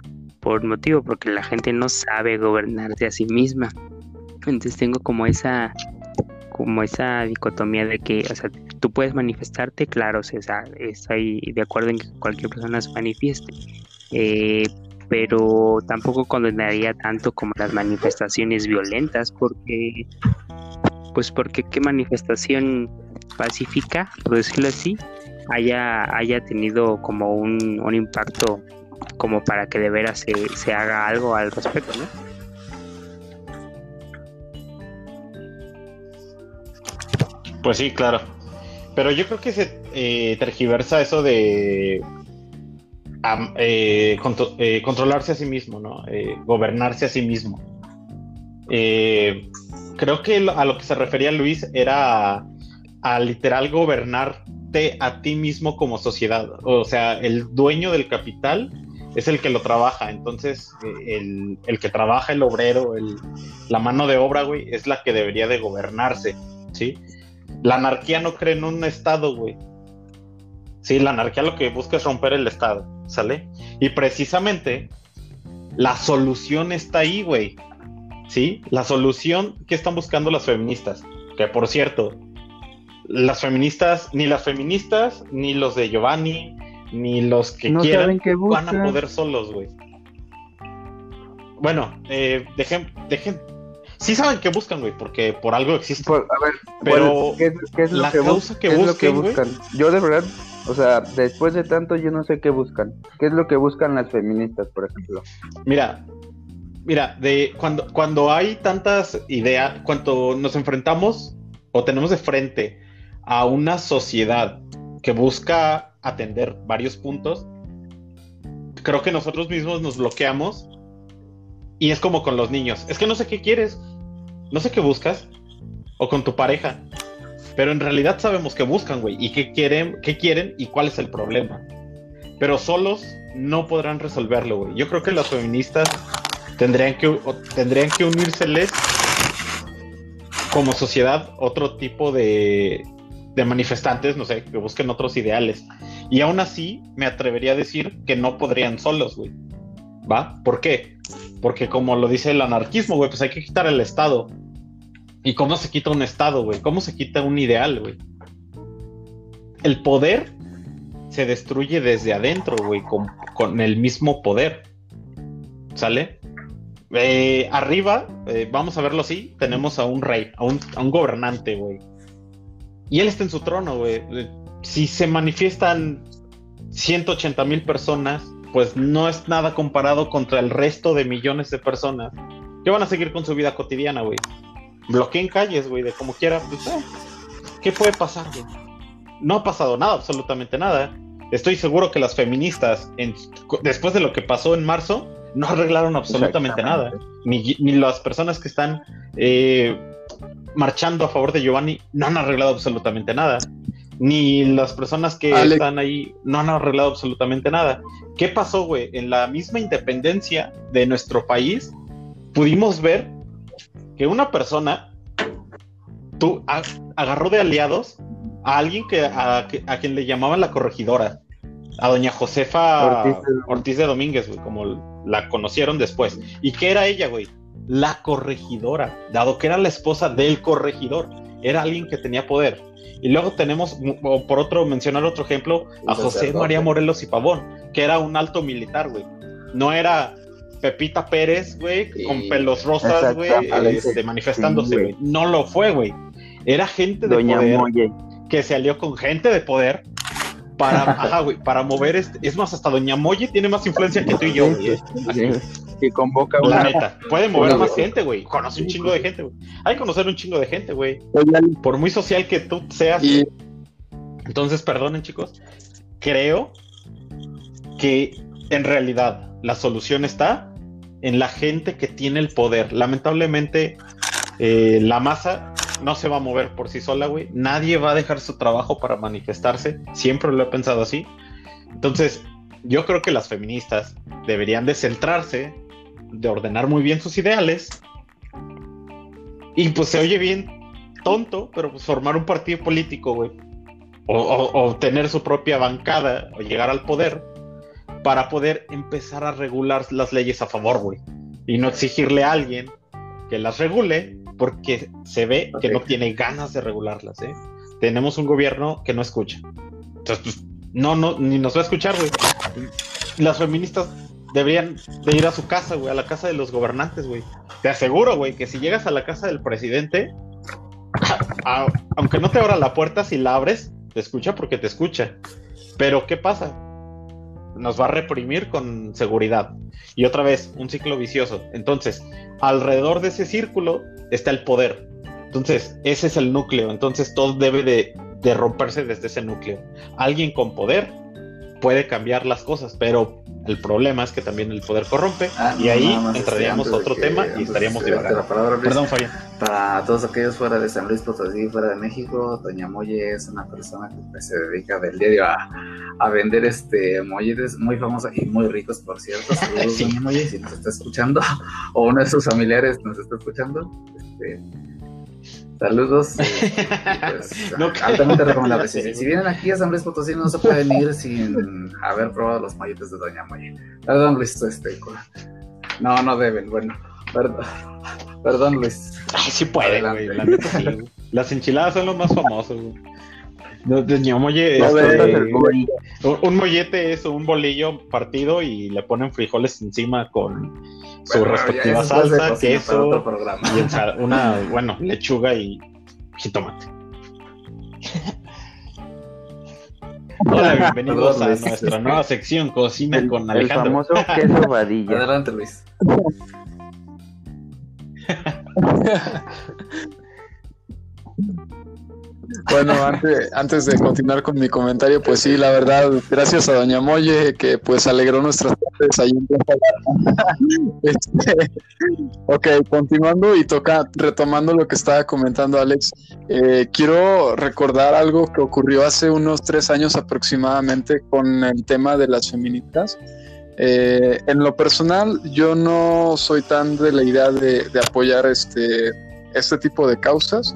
por motivo, porque la gente no sabe gobernarse a sí misma. Entonces tengo como esa como esa dicotomía de que, o sea, tú puedes manifestarte, claro, o sea, estoy de acuerdo en que cualquier persona se manifieste, eh, pero tampoco condenaría tanto como las manifestaciones violentas, porque, pues, porque qué manifestación pacífica, por decirlo así, haya, haya tenido como un, un impacto como para que de veras se, se haga algo al respecto, ¿no? Pues sí, claro. Pero yo creo que se eh, tergiversa eso de am- eh, eh, controlarse a sí mismo, ¿no? Eh, gobernarse a sí mismo. Creo que a lo que se refería Luis era a, a literal gobernarte a ti mismo como sociedad. O sea, el dueño del capital es el que lo trabaja. Entonces, el, que trabaja, el obrero, la mano de obra, güey, es la que debería de gobernarse, ¿sí? La anarquía no cree en un estado, güey. Sí, la anarquía lo que busca es romper el estado, ¿sale? Y precisamente la solución está ahí, güey. ¿Sí? La solución que están buscando las feministas. Que por cierto, las feministas, ni las feministas, ni los de Giovanni, ni los que No quieran, van a poder solos, güey. Bueno, eh, dejen, dejen. Sí saben qué buscan, güey, porque por algo existen. Por- a ver, Pero bueno, ¿qué, es- qué es lo la que, bus- causa que que buscan? Yo de verdad, o sea, después de tanto yo no sé qué buscan. ¿Qué es lo que buscan las feministas, por ejemplo? Mira, mira, de cuando, cuando hay tantas ideas, cuando nos enfrentamos o tenemos de frente a una sociedad que busca atender varios puntos, creo que nosotros mismos nos bloqueamos y es como con los niños. Es que no sé qué quieres, no sé qué buscas, o con tu pareja, pero en realidad sabemos qué buscan, güey, y qué quieren, qué quieren y cuál es el problema. Pero solos no podrán resolverlo, güey. Yo creo que las feministas tendrían que, tendrían que unírseles como sociedad otro tipo de, de manifestantes, no sé, que busquen otros ideales. Y aún así, me atrevería a decir que no podrían solos, güey. ¿Va? ¿Por qué? Porque como lo dice el anarquismo, güey, pues hay que quitar el Estado. ¿Y cómo se quita un Estado, güey? ¿Cómo se quita un ideal, güey? El poder se destruye desde adentro, güey, con, con el mismo poder. ¿Sale? Eh, arriba, eh, vamos a verlo así, tenemos a un rey, a un, a un gobernante, güey. Y él está en su trono, güey. Eh, Si se manifiestan 180 mil personas, pues no es nada comparado contra el resto de millones de personas que van a seguir con su vida cotidiana, güey. Bloqueen calles, güey, de como quiera, pues, eh, ¿qué puede pasar, güey? No ha pasado nada, absolutamente nada. Estoy seguro que las feministas, en- después de lo que pasó en marzo, no arreglaron absolutamente nada. Ni, ni las personas que están eh, marchando a favor de Giovanni no han arreglado absolutamente nada. Ni las personas que Alex. están ahí no han arreglado absolutamente nada. ¿Qué pasó, güey? En la misma independencia de nuestro país, pudimos ver que una persona tú, a- agarró de aliados a alguien que a, a quien le llamaban la corregidora, a doña Josefa Ortiz de- Ortiz de Domínguez, güey, como la conocieron después. ¿Y qué era ella, güey? La corregidora, dado que era la esposa del corregidor, era alguien que tenía poder. Y luego tenemos, por otro, mencionar otro ejemplo, a José. María Morelos y Pavón, que era un alto militar, güey. No era Pepita Pérez, güey, Sí. con pelos rosas, güey, este, manifestándose, güey. No lo fue, güey. Era gente de poder Molle. que se alió con gente de poder para, ajá, güey, para mover este. Es más, hasta Doña Molle tiene más influencia que tú y yo, güey. Sí, Que convoca La una. neta. Puede mover más gente, güey. Conoce un chingo de gente, güey. Hay que conocer un chingo de gente, güey. Por muy social que tú seas. y Entonces, perdonen, chicos. Creo que en realidad la solución está en la gente que tiene el poder. Lamentablemente, eh, la masa no se va a mover por sí sola, güey. Nadie va a dejar su trabajo para manifestarse. Siempre lo he pensado así. Entonces, yo creo que las feministas deberían de centrarse, de ordenar muy bien sus ideales. Y pues se oye bien tonto, pero pues formar un partido político, güey. O, o- o tener su propia bancada o llegar al poder para poder empezar a regular las leyes a favor, güey. Y no exigirle a alguien que las regule porque se ve que no tiene ganas de regularlas, ¿eh? Tenemos un gobierno que no escucha. Entonces, pues, no, no, ni nos va a escuchar, güey. Las feministas deberían de ir a su casa, güey, a la casa de los gobernantes, güey. Te aseguro, güey, que si llegas a la casa del presidente, a- aunque no te abra la puerta, si la abres, te escucha porque te escucha. Pero ¿qué pasa? Nos va a reprimir con seguridad. Y otra vez, un ciclo vicioso. Entonces, alrededor de ese círculo está el poder. Entonces, ese es el núcleo. Entonces, todo debe de, de romperse desde ese núcleo. Alguien con poder puede cambiar las cosas, pero el problema es que también el poder corrompe. Ah, y no, ahí entraríamos este, a otro tema y estaríamos darte divagando. palabra, Perdón, Fabián. Para todos aquellos fuera de San Luis Potosí, fuera de México, Doña Molle es una persona que pues, se dedica del diario a, a vender este molletes muy famosa y muy ricos, por cierto. Saludos, Sí. Doña Molle, si nos está escuchando, o uno de sus familiares nos está escuchando. Este, saludos. eh, pues, No altamente recomendable. Si, si vienen aquí a San Luis Potosí, no se pueden ir sin haber probado los molletes de Doña Molle. Perdón, Luis, este, no, no deben, bueno, perdón. Perdón, Luis. Ay, sí puede, Adelante. güey. La neta sí. Las enchiladas son los más famosos, güey. Doña Molle, No, este, gorila. un, un mollete es un bolillo partido y le ponen frijoles encima con su Bueno, respectiva es salsa, queso programa. y una, bueno, lechuga y jitomate. Hola, bienvenidos a nuestra nueva sección Cocina El, con el Alejandro. famoso queso vadilla. Adelante, Luis. Bueno, antes, de continuar con mi comentario, pues sí, la verdad, gracias a Doña Molle, que pues alegró nuestras tardes ahí en. Este, ok, continuando y toca, retomando lo que estaba comentando Alex, eh, quiero recordar algo que ocurrió hace unos tres años aproximadamente con el tema de las feministas. Eh, en lo personal, yo no soy tan de la idea de, de apoyar este, este tipo de causas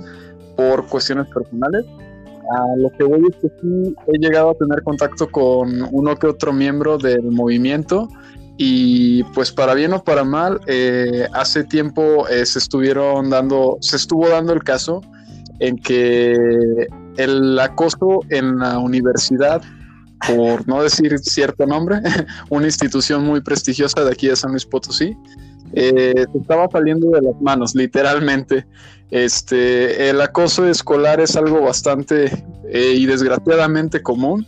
por cuestiones personales. A lo que voy es que sí he llegado a tener contacto con uno que otro miembro del movimiento y pues para bien o para mal, eh, hace tiempo eh, se estuvieron dando, se estuvo dando el caso en que el acoso en la universidad, por no decir cierto nombre, una institución muy prestigiosa de aquí de San Luis Potosí, eh, se estaba saliendo de las manos, literalmente. Este, el acoso escolar es algo bastante eh, y desgraciadamente común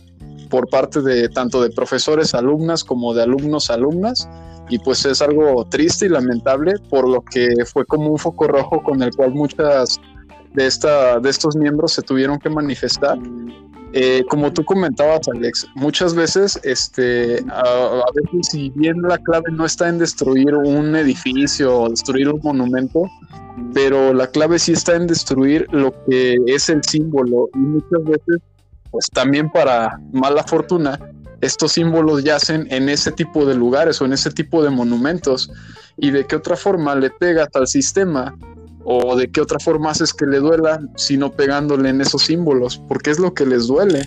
por parte de tanto de profesores, alumnas como de alumnos, alumnas, y pues es algo triste y lamentable por lo que fue como un foco rojo con el cual muchas de, esta, de estos miembros se tuvieron que manifestar. Eh, como tú comentabas, Alex, muchas veces, este, a, veces si bien la clave no está en destruir un edificio o destruir un monumento, pero la clave sí está en destruir lo que es el símbolo. Y muchas veces, pues también para mala fortuna, estos símbolos yacen en ese tipo de lugares o en ese tipo de monumentos. Y de qué otra forma le pegas al sistema o de qué otra forma haces que le duela sino pegándole en esos símbolos, porque es lo que les duele.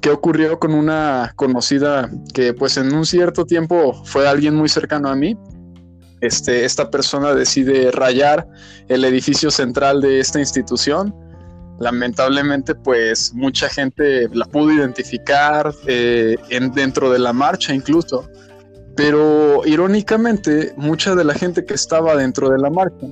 ¿Qué ocurrió con una conocida que pues en un cierto tiempo fue alguien muy cercano a mí? Este, esta persona decide rayar el edificio central de esta institución. Lamentablemente, pues mucha gente la pudo identificar eh, en, dentro de la marcha incluso. Pero irónicamente, mucha de la gente que estaba dentro de la marcha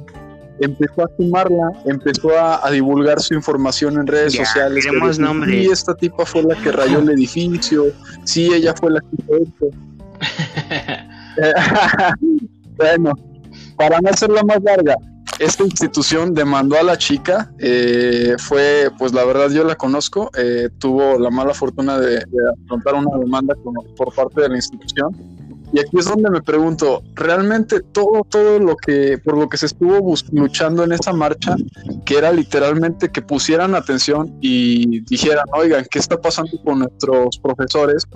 empezó a sumarla, empezó a, a, divulgar su información en redes Ya, sociales. queremos. Sí, esta tipa fue la que rayó el edificio, sí, ella fue la que hizo esto. bueno, para no hacerla más larga, esta institución demandó a la chica, eh, fue, pues la verdad yo la conozco, eh, tuvo la mala fortuna de, de afrontar una demanda con- por parte de la institución. Y aquí es donde me pregunto, ¿realmente todo, todo lo que, por lo que se estuvo luchando en esa marcha, que era literalmente que pusieran atención y dijeran, oigan, ¿qué está pasando con nuestros profesores?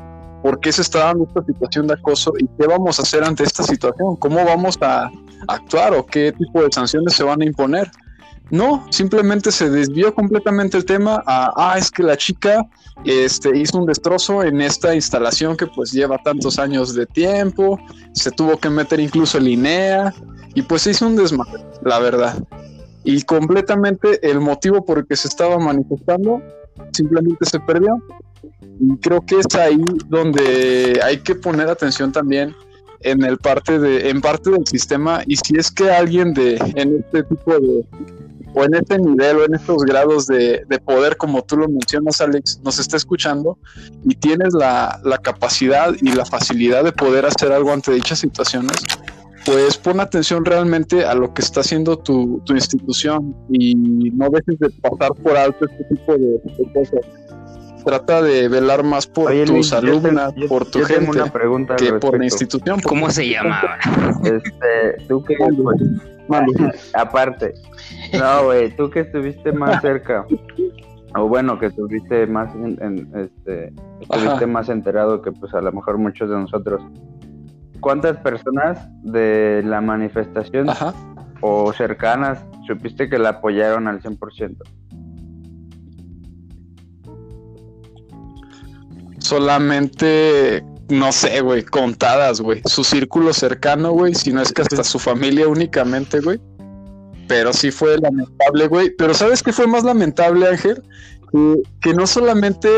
¿Por qué se está dando esta situación de acoso? ¿Y qué vamos a hacer ante esta situación? ¿Cómo vamos a actuar o qué tipo de sanciones se van a imponer? No, simplemente se desvió completamente el tema a, ah, es que la chica este, hizo un destrozo en esta instalación que pues lleva tantos años de tiempo, se tuvo que meter incluso el INEA y pues hizo un desmadre, la verdad. Y completamente el motivo por el que se estaba manifestando simplemente se perdió. Y creo que es ahí donde hay que poner atención también en el parte de, en parte del sistema, y si es que alguien de en este tipo de o en este nivel o en estos grados de, de poder, como tú lo mencionas, Alex, nos está escuchando y tienes la, la capacidad y la facilidad de poder hacer algo ante dichas situaciones, pues pon atención realmente a lo que está haciendo tu, tu institución y no dejes de pasar por alto este tipo de, de cosas. Trata de velar más por Oye, tus te- alumnas, yo- por tu gente, una pregunta al que por la institución. ¿Cómo se llamaba? Este, tú que, aparte, no, güey, tú que estuviste más cerca, o bueno, que estuviste más, en, en, este, estuviste Ajá. más enterado que, pues, a lo mejor muchos de nosotros. ¿Cuántas personas de la manifestación Ajá. o cercanas supiste que la apoyaron al 100%? Solamente, no sé, güey, contadas, güey. Su círculo cercano, güey, si no es que hasta su familia únicamente, güey. Pero sí fue lamentable, güey. Pero ¿sabes qué fue más lamentable, Ángel? Que, que no solamente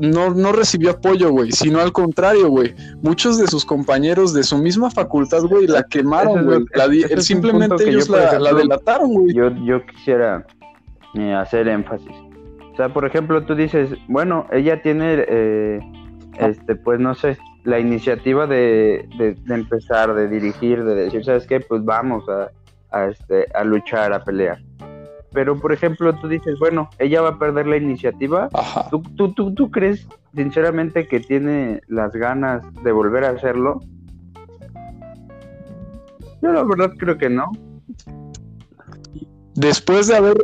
no, no recibió apoyo, güey, sino al contrario, güey. Muchos de sus compañeros de su misma facultad, güey, la quemaron, güey. es simplemente yo, ellos por la, ejemplo, la delataron, güey. yo, yo quisiera eh, hacer énfasis. O sea, por ejemplo, tú dices, bueno, ella tiene, eh, este, pues no sé, la iniciativa de, de- de empezar, de dirigir, de decir, ¿sabes qué? Pues vamos a, a, este, a luchar, a pelear. Pero, por ejemplo, tú dices, bueno, ella va a perder la iniciativa. ¿Tú, tú, tú, tú crees sinceramente que tiene las ganas de volver a hacerlo? Yo la verdad creo que no. Después de haber.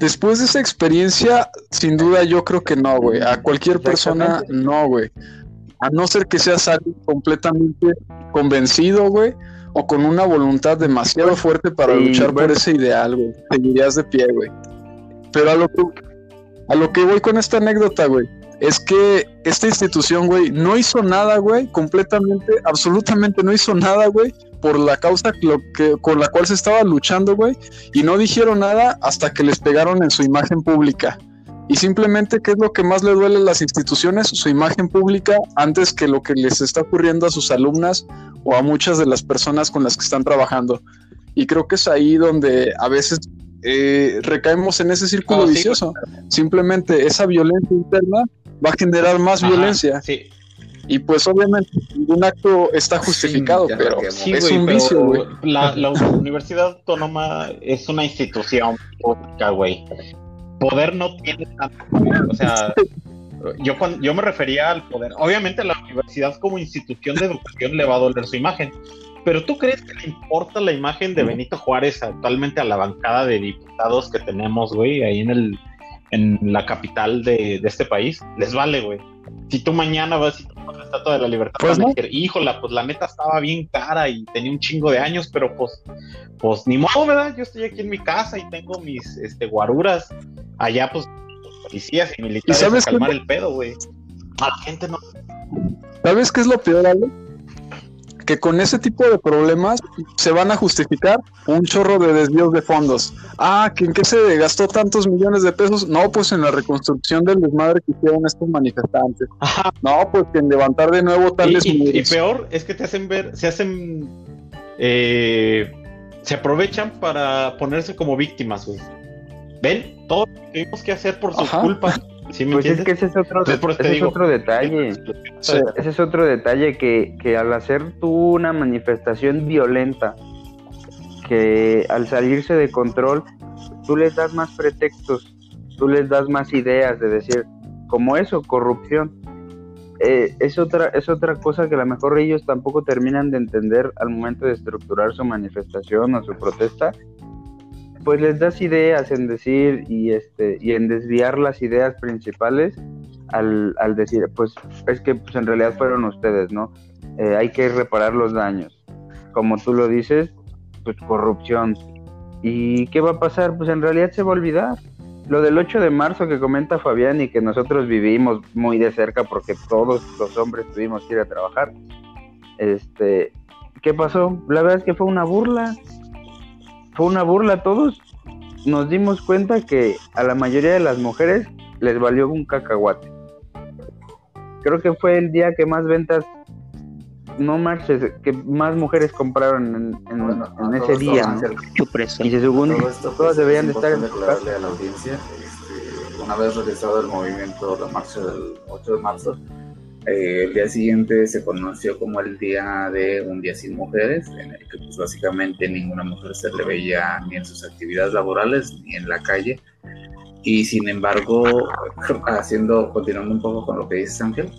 Después de esa experiencia, sin duda yo creo que no, güey. A cualquier persona, no, güey. A no ser que seas alguien completamente convencido, güey, o con una voluntad demasiado fuerte para luchar por ese ideal, güey. Seguirías de pie, güey. Pero a lo que, a lo que voy con esta anécdota, güey, es que esta institución, güey, no hizo nada, güey, completamente, absolutamente no hizo nada, güey, por la causa lo que, con la cual se estaba luchando, güey, y no dijeron nada hasta que les pegaron en su imagen pública. Y simplemente, ¿qué es lo que más le duele a las instituciones? Su imagen pública antes que lo que les está ocurriendo a sus alumnas o a muchas de las personas con las que están trabajando. Y creo que es ahí donde a veces eh, recaemos en ese círculo Oh, sí, vicioso. Simplemente esa violencia interna va a generar más Ajá, violencia. Sí, Y pues obviamente ningún acto está justificado, pero. Sí, es un pero vicio, güey. La, la Universidad Autónoma es una institución pública, güey. Poder no tiene tanto poder, O sea, yo, cuando, yo me refería al poder. Obviamente, la universidad como institución de educación le va a doler su imagen. Pero ¿tú crees que le importa la imagen de Benito Juárez actualmente a la bancada de diputados que tenemos, güey, ahí en el en la capital de, de este país? Les vale, güey. Si tú mañana vas y la estatua de la libertad, Pues no. híjola, pues la neta estaba bien cara y tenía un chingo de años, pero pues, pues ni modo, ¿verdad? Yo estoy aquí en mi casa y tengo mis este, guaruras. Allá, pues, policías y militares ¿Y sabes a calmar qué? el pedo, güey. A la gente no. ¿Sabes qué es lo peor, Ale? Que con ese tipo de problemas se van a justificar un chorro de desvíos de fondos. Ah, ¿que ¿en qué se gastó tantos millones de pesos? No, pues en la reconstrucción del desmadre que hicieron estos manifestantes. Ajá. No, pues en levantar de nuevo tales y- y peor es que te hacen ver, se hacen, eh, se aprovechan para ponerse como víctimas, güey. ¿Ven? Todo lo que tuvimos que hacer por su Ajá. culpa. ¿Sí me Pues es que ese es otro, ese es otro detalle. Sí. Ese es otro detalle que, que al hacer tú una manifestación violenta, que al salirse de control, tú les das más pretextos, tú les das más ideas de decir, como eso, corrupción. Eh, es, otra, es otra cosa que a lo mejor ellos tampoco terminan de entender al momento de estructurar su manifestación o su protesta. Pues les das ideas en decir y, este, y en desviar las ideas principales al, al decir, pues es que pues, en realidad fueron ustedes, ¿no? Eh, hay que reparar los daños. Como tú lo dices, pues corrupción. ¿Y qué va a pasar? Pues en realidad se va a olvidar. Lo del 8 de marzo que comenta Fabián y que nosotros vivimos muy de cerca porque todos los hombres tuvimos que ir a trabajar. Este, ¿qué pasó? La verdad es que fue una burla. Fue una burla. Todos nos dimos cuenta que a la mayoría de las mujeres les valió un cacahuate. Creo que fue el día que más ventas, no marches, que más mujeres compraron en, en- Bueno, en a ese todo esto, día. ¿no? Chupreso. Y se según todo esto, pues, todas deberían de es estar en su casa. aclararle a la audiencia, este, una vez realizado el movimiento, la marcha del 8 de marzo, eh, el día siguiente se conoció como el día de un día sin mujeres, en el que pues básicamente ninguna mujer se le veía ni en sus actividades laborales ni en la calle. Y sin embargo, haciendo, continuando un poco con lo que dices Ángel,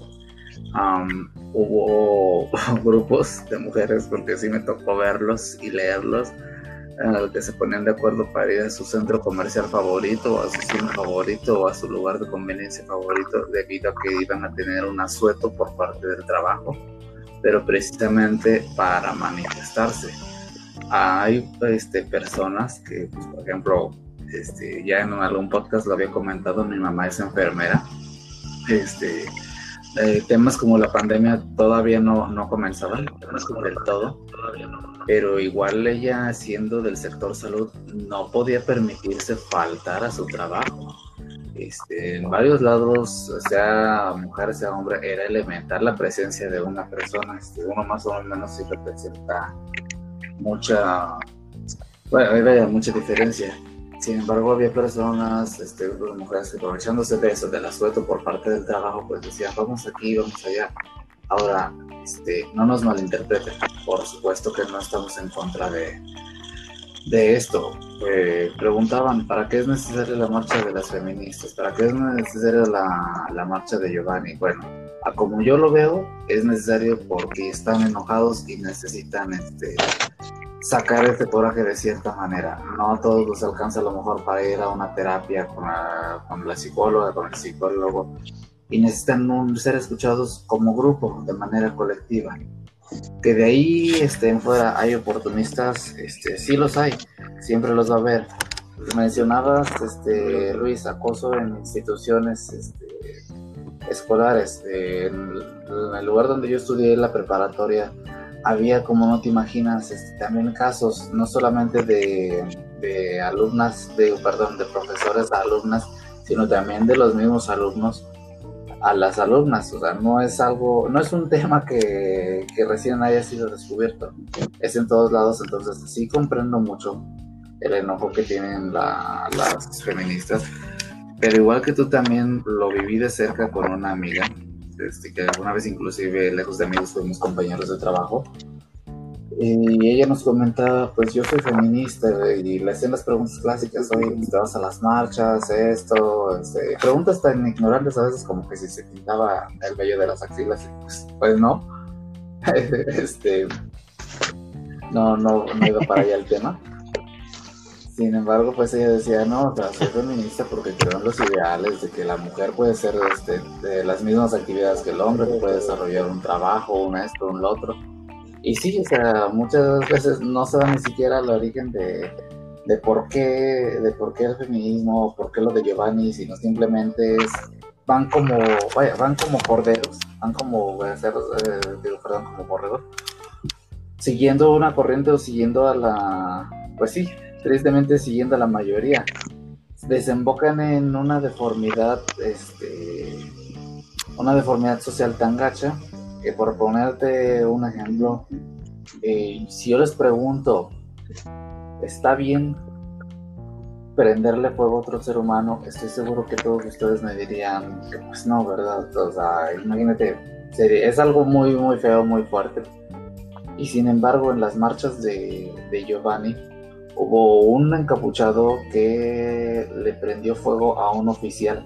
am, hubo grupos de mujeres, porque sí me tocó verlos y leerlos, eh, que se ponían de acuerdo para ir a su centro comercial favorito, a su cine favorito, o a su lugar de conveniencia favorito, debido a que iban a tener un asueto por parte del trabajo, pero precisamente para manifestarse. Hay este, personas que, pues, por ejemplo, este, ya en algún podcast lo había comentado, mi mamá es enfermera. Este, eh, temas como la pandemia todavía no, no comenzaban, del todo, pero igual ella siendo del sector salud no podía permitirse faltar a su trabajo. Este, en varios lados, sea mujer, sea hombre, era elemental la presencia de una persona. Este, uno más o menos sí representa mucha, bueno, mucha diferencia. Sin embargo, había personas, este, grupos de mujeres aprovechándose de eso, del asueto por parte del trabajo, pues decían, vamos aquí, vamos allá. Ahora, este, no nos malinterpreten, por supuesto que no estamos en contra de, de esto. Eh, preguntaban, ¿para qué es necesaria la marcha de las feministas? ¿Para qué es necesaria la, la marcha de Giovanni? Bueno, a como yo lo veo, es necesario porque están enojados y necesitan este, sacar este coraje de cierta manera. No a todos les alcanza a lo mejor para ir a una terapia con la, con la psicóloga, con el psicólogo, y necesitan un- ser escuchados como grupo, de manera colectiva. Que de ahí este, en fuera hay oportunistas, este, sí los hay, siempre los va a haber. Mencionabas, este, Luis, acoso en instituciones este, escolares. En, el lugar donde yo estudié la preparatoria, había, como no te imaginas, este, también casos, no solamente de, de alumnas, de, perdón, de profesores a alumnas, sino también de los mismos alumnos a las alumnas. O sea, no es algo, no es un tema que, que recién haya sido descubierto. Es en todos lados, entonces sí comprendo mucho el enojo que tienen la- las feministas. pero igual que tú también lo viví de cerca con una amiga, este, alguna vez inclusive lejos de amigos fuimos compañeros de trabajo. Y ella nos comentaba, pues yo soy feminista y le hacían las preguntas clásicas, oye, te a las marchas, esto, este, preguntas tan ignorantes a veces como que si se pintaba el vello de las axilas, pues, pues no, este, no, no, no iba para allá el tema. Sin embargo, pues ella decía, no, o sea, soy feminista porque creo en los ideales de que la mujer puede ser este, de las mismas actividades que el hombre, puede desarrollar un trabajo, un esto, un lo otro. Y sí, o sea, muchas veces no se va ni siquiera al origen de, de por qué, de por qué el feminismo, por qué lo de Giovanni, sino simplemente es, van como, vaya, van como corderos, van como, hacer, eh, digo, perdón, como corredor, siguiendo una corriente o siguiendo a la, pues sí, tristemente siguiendo a la mayoría. Desembocan en una deformidad, este, una deformidad social tan gacha que por ponerte un ejemplo, eh, si yo les pregunto, ¿está bien prenderle fuego a otro ser humano? Estoy seguro que todos ustedes me dirían pues no, ¿verdad? O sea, imagínate, es algo muy, muy feo, muy fuerte. Y sin embargo, en las marchas de, de Giovanni, hubo un encapuchado que le prendió fuego a un oficial,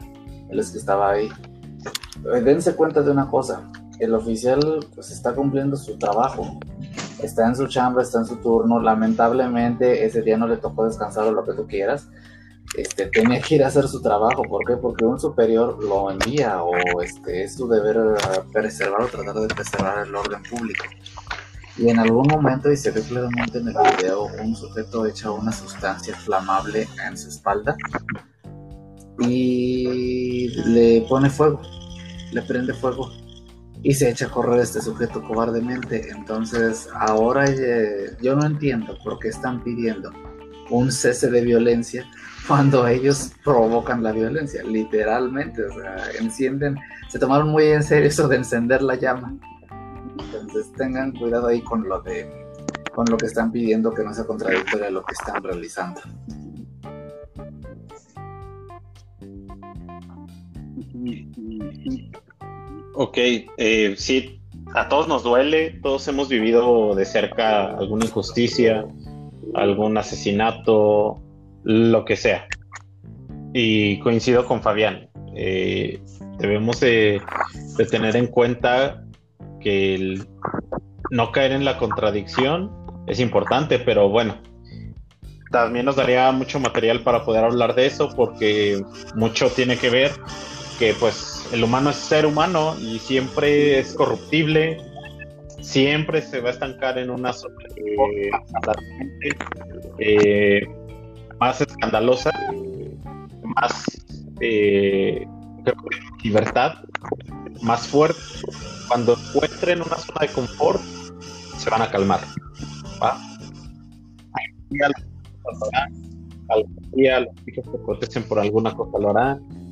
el que estaba ahí. Eh, dense cuenta de una cosa, el oficial pues está cumpliendo su trabajo, está en su chamba, está en su turno, lamentablemente ese día no le tocó descansar o lo que tú quieras, este, tenía que ir a hacer su trabajo, ¿por qué? Porque un superior lo envía o este, es su deber preservar o tratar de preservar el orden público. Y en algún momento, y se ve claramente en el video, un sujeto echa una sustancia flamable en su espalda y le pone fuego, le prende fuego y se echa a correr este sujeto cobardemente. Entonces, ahora eh, yo no entiendo por qué están pidiendo un cese de violencia cuando ellos provocan la violencia, literalmente, o sea, encienden, se tomaron muy en serio eso de encender la llama. Entonces, tengan cuidado ahí con lo de con lo que están pidiendo que no sea contradictorio a lo que están realizando. Ok, eh, sí, a todos nos duele, todos hemos vivido de cerca alguna injusticia, algún asesinato, lo que sea. Y coincido con Fabián, eh, debemos de, tener en cuenta que el no caer en la contradicción es importante, pero bueno, también nos daría mucho material para poder hablar de eso porque mucho tiene que ver que pues el humano es ser humano y siempre es corruptible, siempre se va a estancar en una zona eh, más escandalosa, más eh, libertad, más fuerte. Cuando encuentren una zona de confort, se van a calmar. ¿va? Día los hijos que protesten por alguna cosa lo harán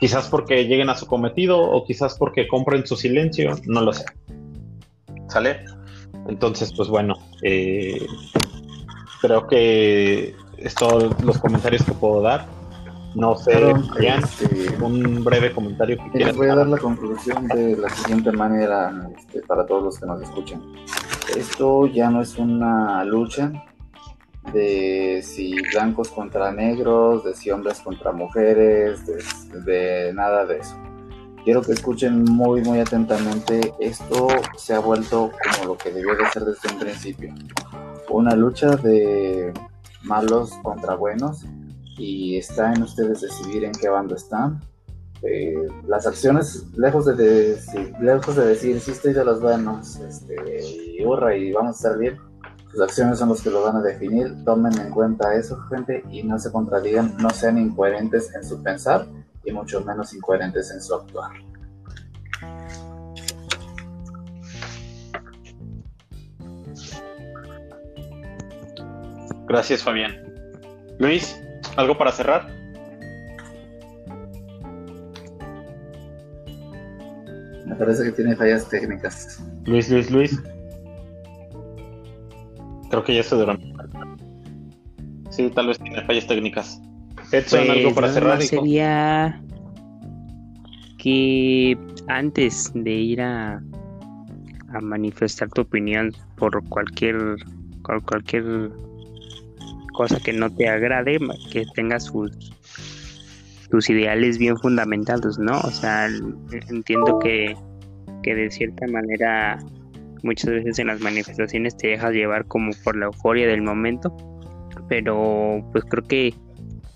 Quizás porque lleguen a su cometido o quizás porque compren su silencio, no lo sé. ¿Sale? Entonces, pues bueno, eh, creo que es todos los comentarios que puedo dar. No sé, este, un breve comentario que quieras. Voy a dar la conclusión de la siguiente manera este, para todos los que nos escuchan. Esto ya no es una lucha de si blancos contra negros, de si hombres contra mujeres, de, nada de eso. Quiero que escuchen muy muy atentamente, esto se ha vuelto como lo que debió de ser desde un principio. Una lucha de malos contra buenos y está en ustedes decidir en qué bando están. Eh, las acciones, lejos de, decir, lejos de decir, sí estoy de los buenos, este, y hurra, y vamos a bien, sus acciones son los que lo van a definir. Tomen en cuenta eso, gente, y no se contradigan, no sean incoherentes en su pensar y mucho menos incoherentes en su actuar. Gracias, Fabián. Luis, ¿algo para cerrar? Me parece que tiene fallas técnicas. Luis, Luis, Luis. Creo que ya se duró. Sí, tal vez tiene fallas técnicas. Edson, Pues, algo para nada cerrar. más sería que antes de ir a, a manifestar tu opinión por cualquier por cualquier cosa que no te agrade, que tengas sus tus ideales bien fundamentados, ¿no? O sea, entiendo que, que de cierta manera muchas veces en las manifestaciones te dejas llevar como por la euforia del momento, pero pues creo que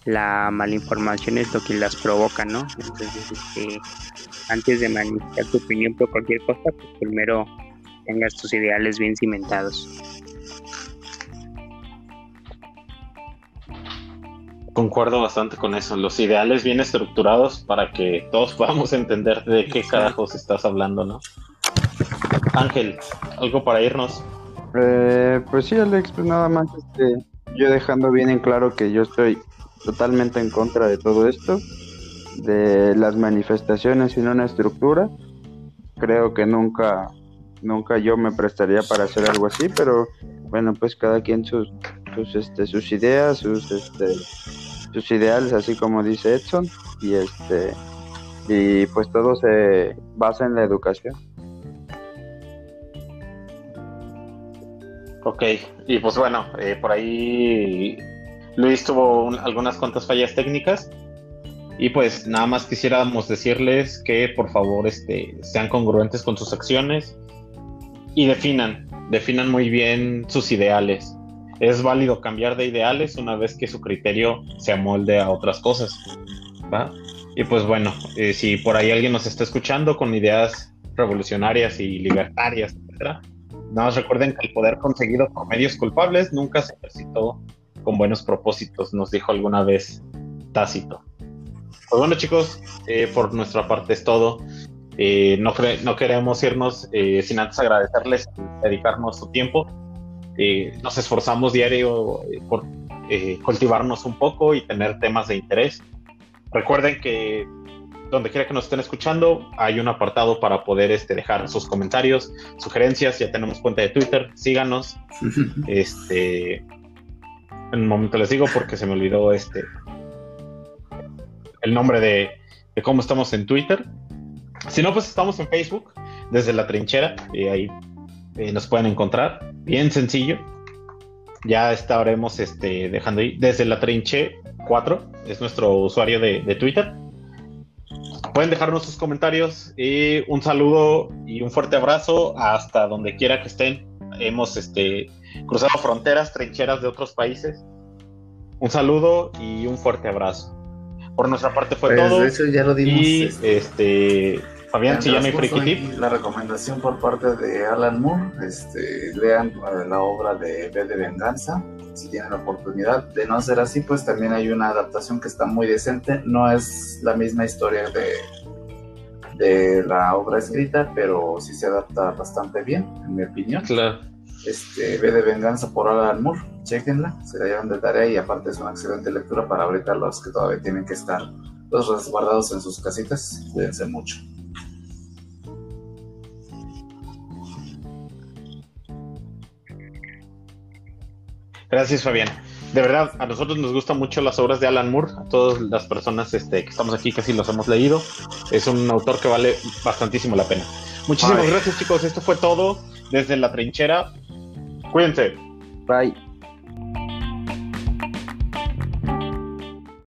la malinformación es lo que las provoca, ¿no? Entonces, este, antes de manifestar tu opinión por cualquier cosa, pues primero tengas tus ideales bien cimentados. Concuerdo bastante con eso. Los ideales bien estructurados para que todos podamos entender de qué carajos estás hablando, ¿no? Ángel, algo para irnos. Eh, pues sí, Alex, pues nada más este, yo dejando bien en claro que yo estoy totalmente en contra de todo esto, de las manifestaciones sin una estructura. Creo que nunca, nunca yo me prestaría para hacer algo así, pero bueno, pues cada quien sus, sus, este, sus ideas, sus, este, sus ideales, así como dice Edson, y este, y pues todo se basa en la educación. Ok, y pues bueno, eh, por ahí Luis tuvo un- algunas cuantas fallas técnicas. Y pues nada más quisiéramos decirles que por favor este, sean congruentes con sus acciones y definan, definan muy bien sus ideales. Es válido cambiar de ideales una vez que su criterio se amolde a otras cosas. ¿va? Y pues bueno, eh, si por ahí alguien nos está escuchando con ideas revolucionarias y libertarias, etcétera, Nada más recuerden que el poder conseguido por medios culpables nunca se ejercitó con buenos propósitos, nos dijo alguna vez Tácito. Pues bueno chicos, eh, por nuestra parte es todo. Eh, no, no queremos irnos eh, sin antes agradecerles dedicarnos su tiempo. Eh, nos esforzamos diario eh, por eh, cultivarnos un poco y tener temas de interés. Recuerden que donde quiera que nos estén escuchando, hay un apartado para poder este, dejar sus comentarios, sugerencias. Ya tenemos cuenta de Twitter, síganos. Este, en un momento les digo porque se me olvidó este el nombre de, de cómo estamos en Twitter. Si no, pues estamos en Facebook, desde la trinchera, y ahí eh, nos pueden encontrar. Bien sencillo. Ya estaremos este, dejando ahí. Desde la trinche 4 es nuestro usuario de, de Twitter. Pueden dejarnos sus comentarios y un saludo y un fuerte abrazo hasta donde quiera que estén. Hemos este, cruzado fronteras, trincheras de otros países. Un saludo y un fuerte abrazo. Por nuestra parte fue Pues, todo. de hecho, ya lo dimos. Y este, este, Fabián, friki. La recomendación por parte de Alan Moore, este, lean eh, la obra de B de Venganza, si tienen la oportunidad. De no ser así, pues también hay una adaptación que está muy decente. No es la misma historia de, de la obra escrita, pero sí se adapta bastante bien, en mi opinión. Claro. Este, B de Venganza por Alan Moore, chequenla, se la llevan de tarea y aparte es una excelente lectura para ahorita los que todavía tienen que estar los resguardados en sus casitas. Cuídense mucho. Gracias, Fabián. De verdad, a nosotros nos gustan mucho las obras de Alan Moore. A todas las personas este, que estamos aquí casi los hemos leído. Es un autor que vale bastantísimo la pena. Muchísimas gracias, chicos. Esto fue todo desde la trinchera. Cuídense. Bye.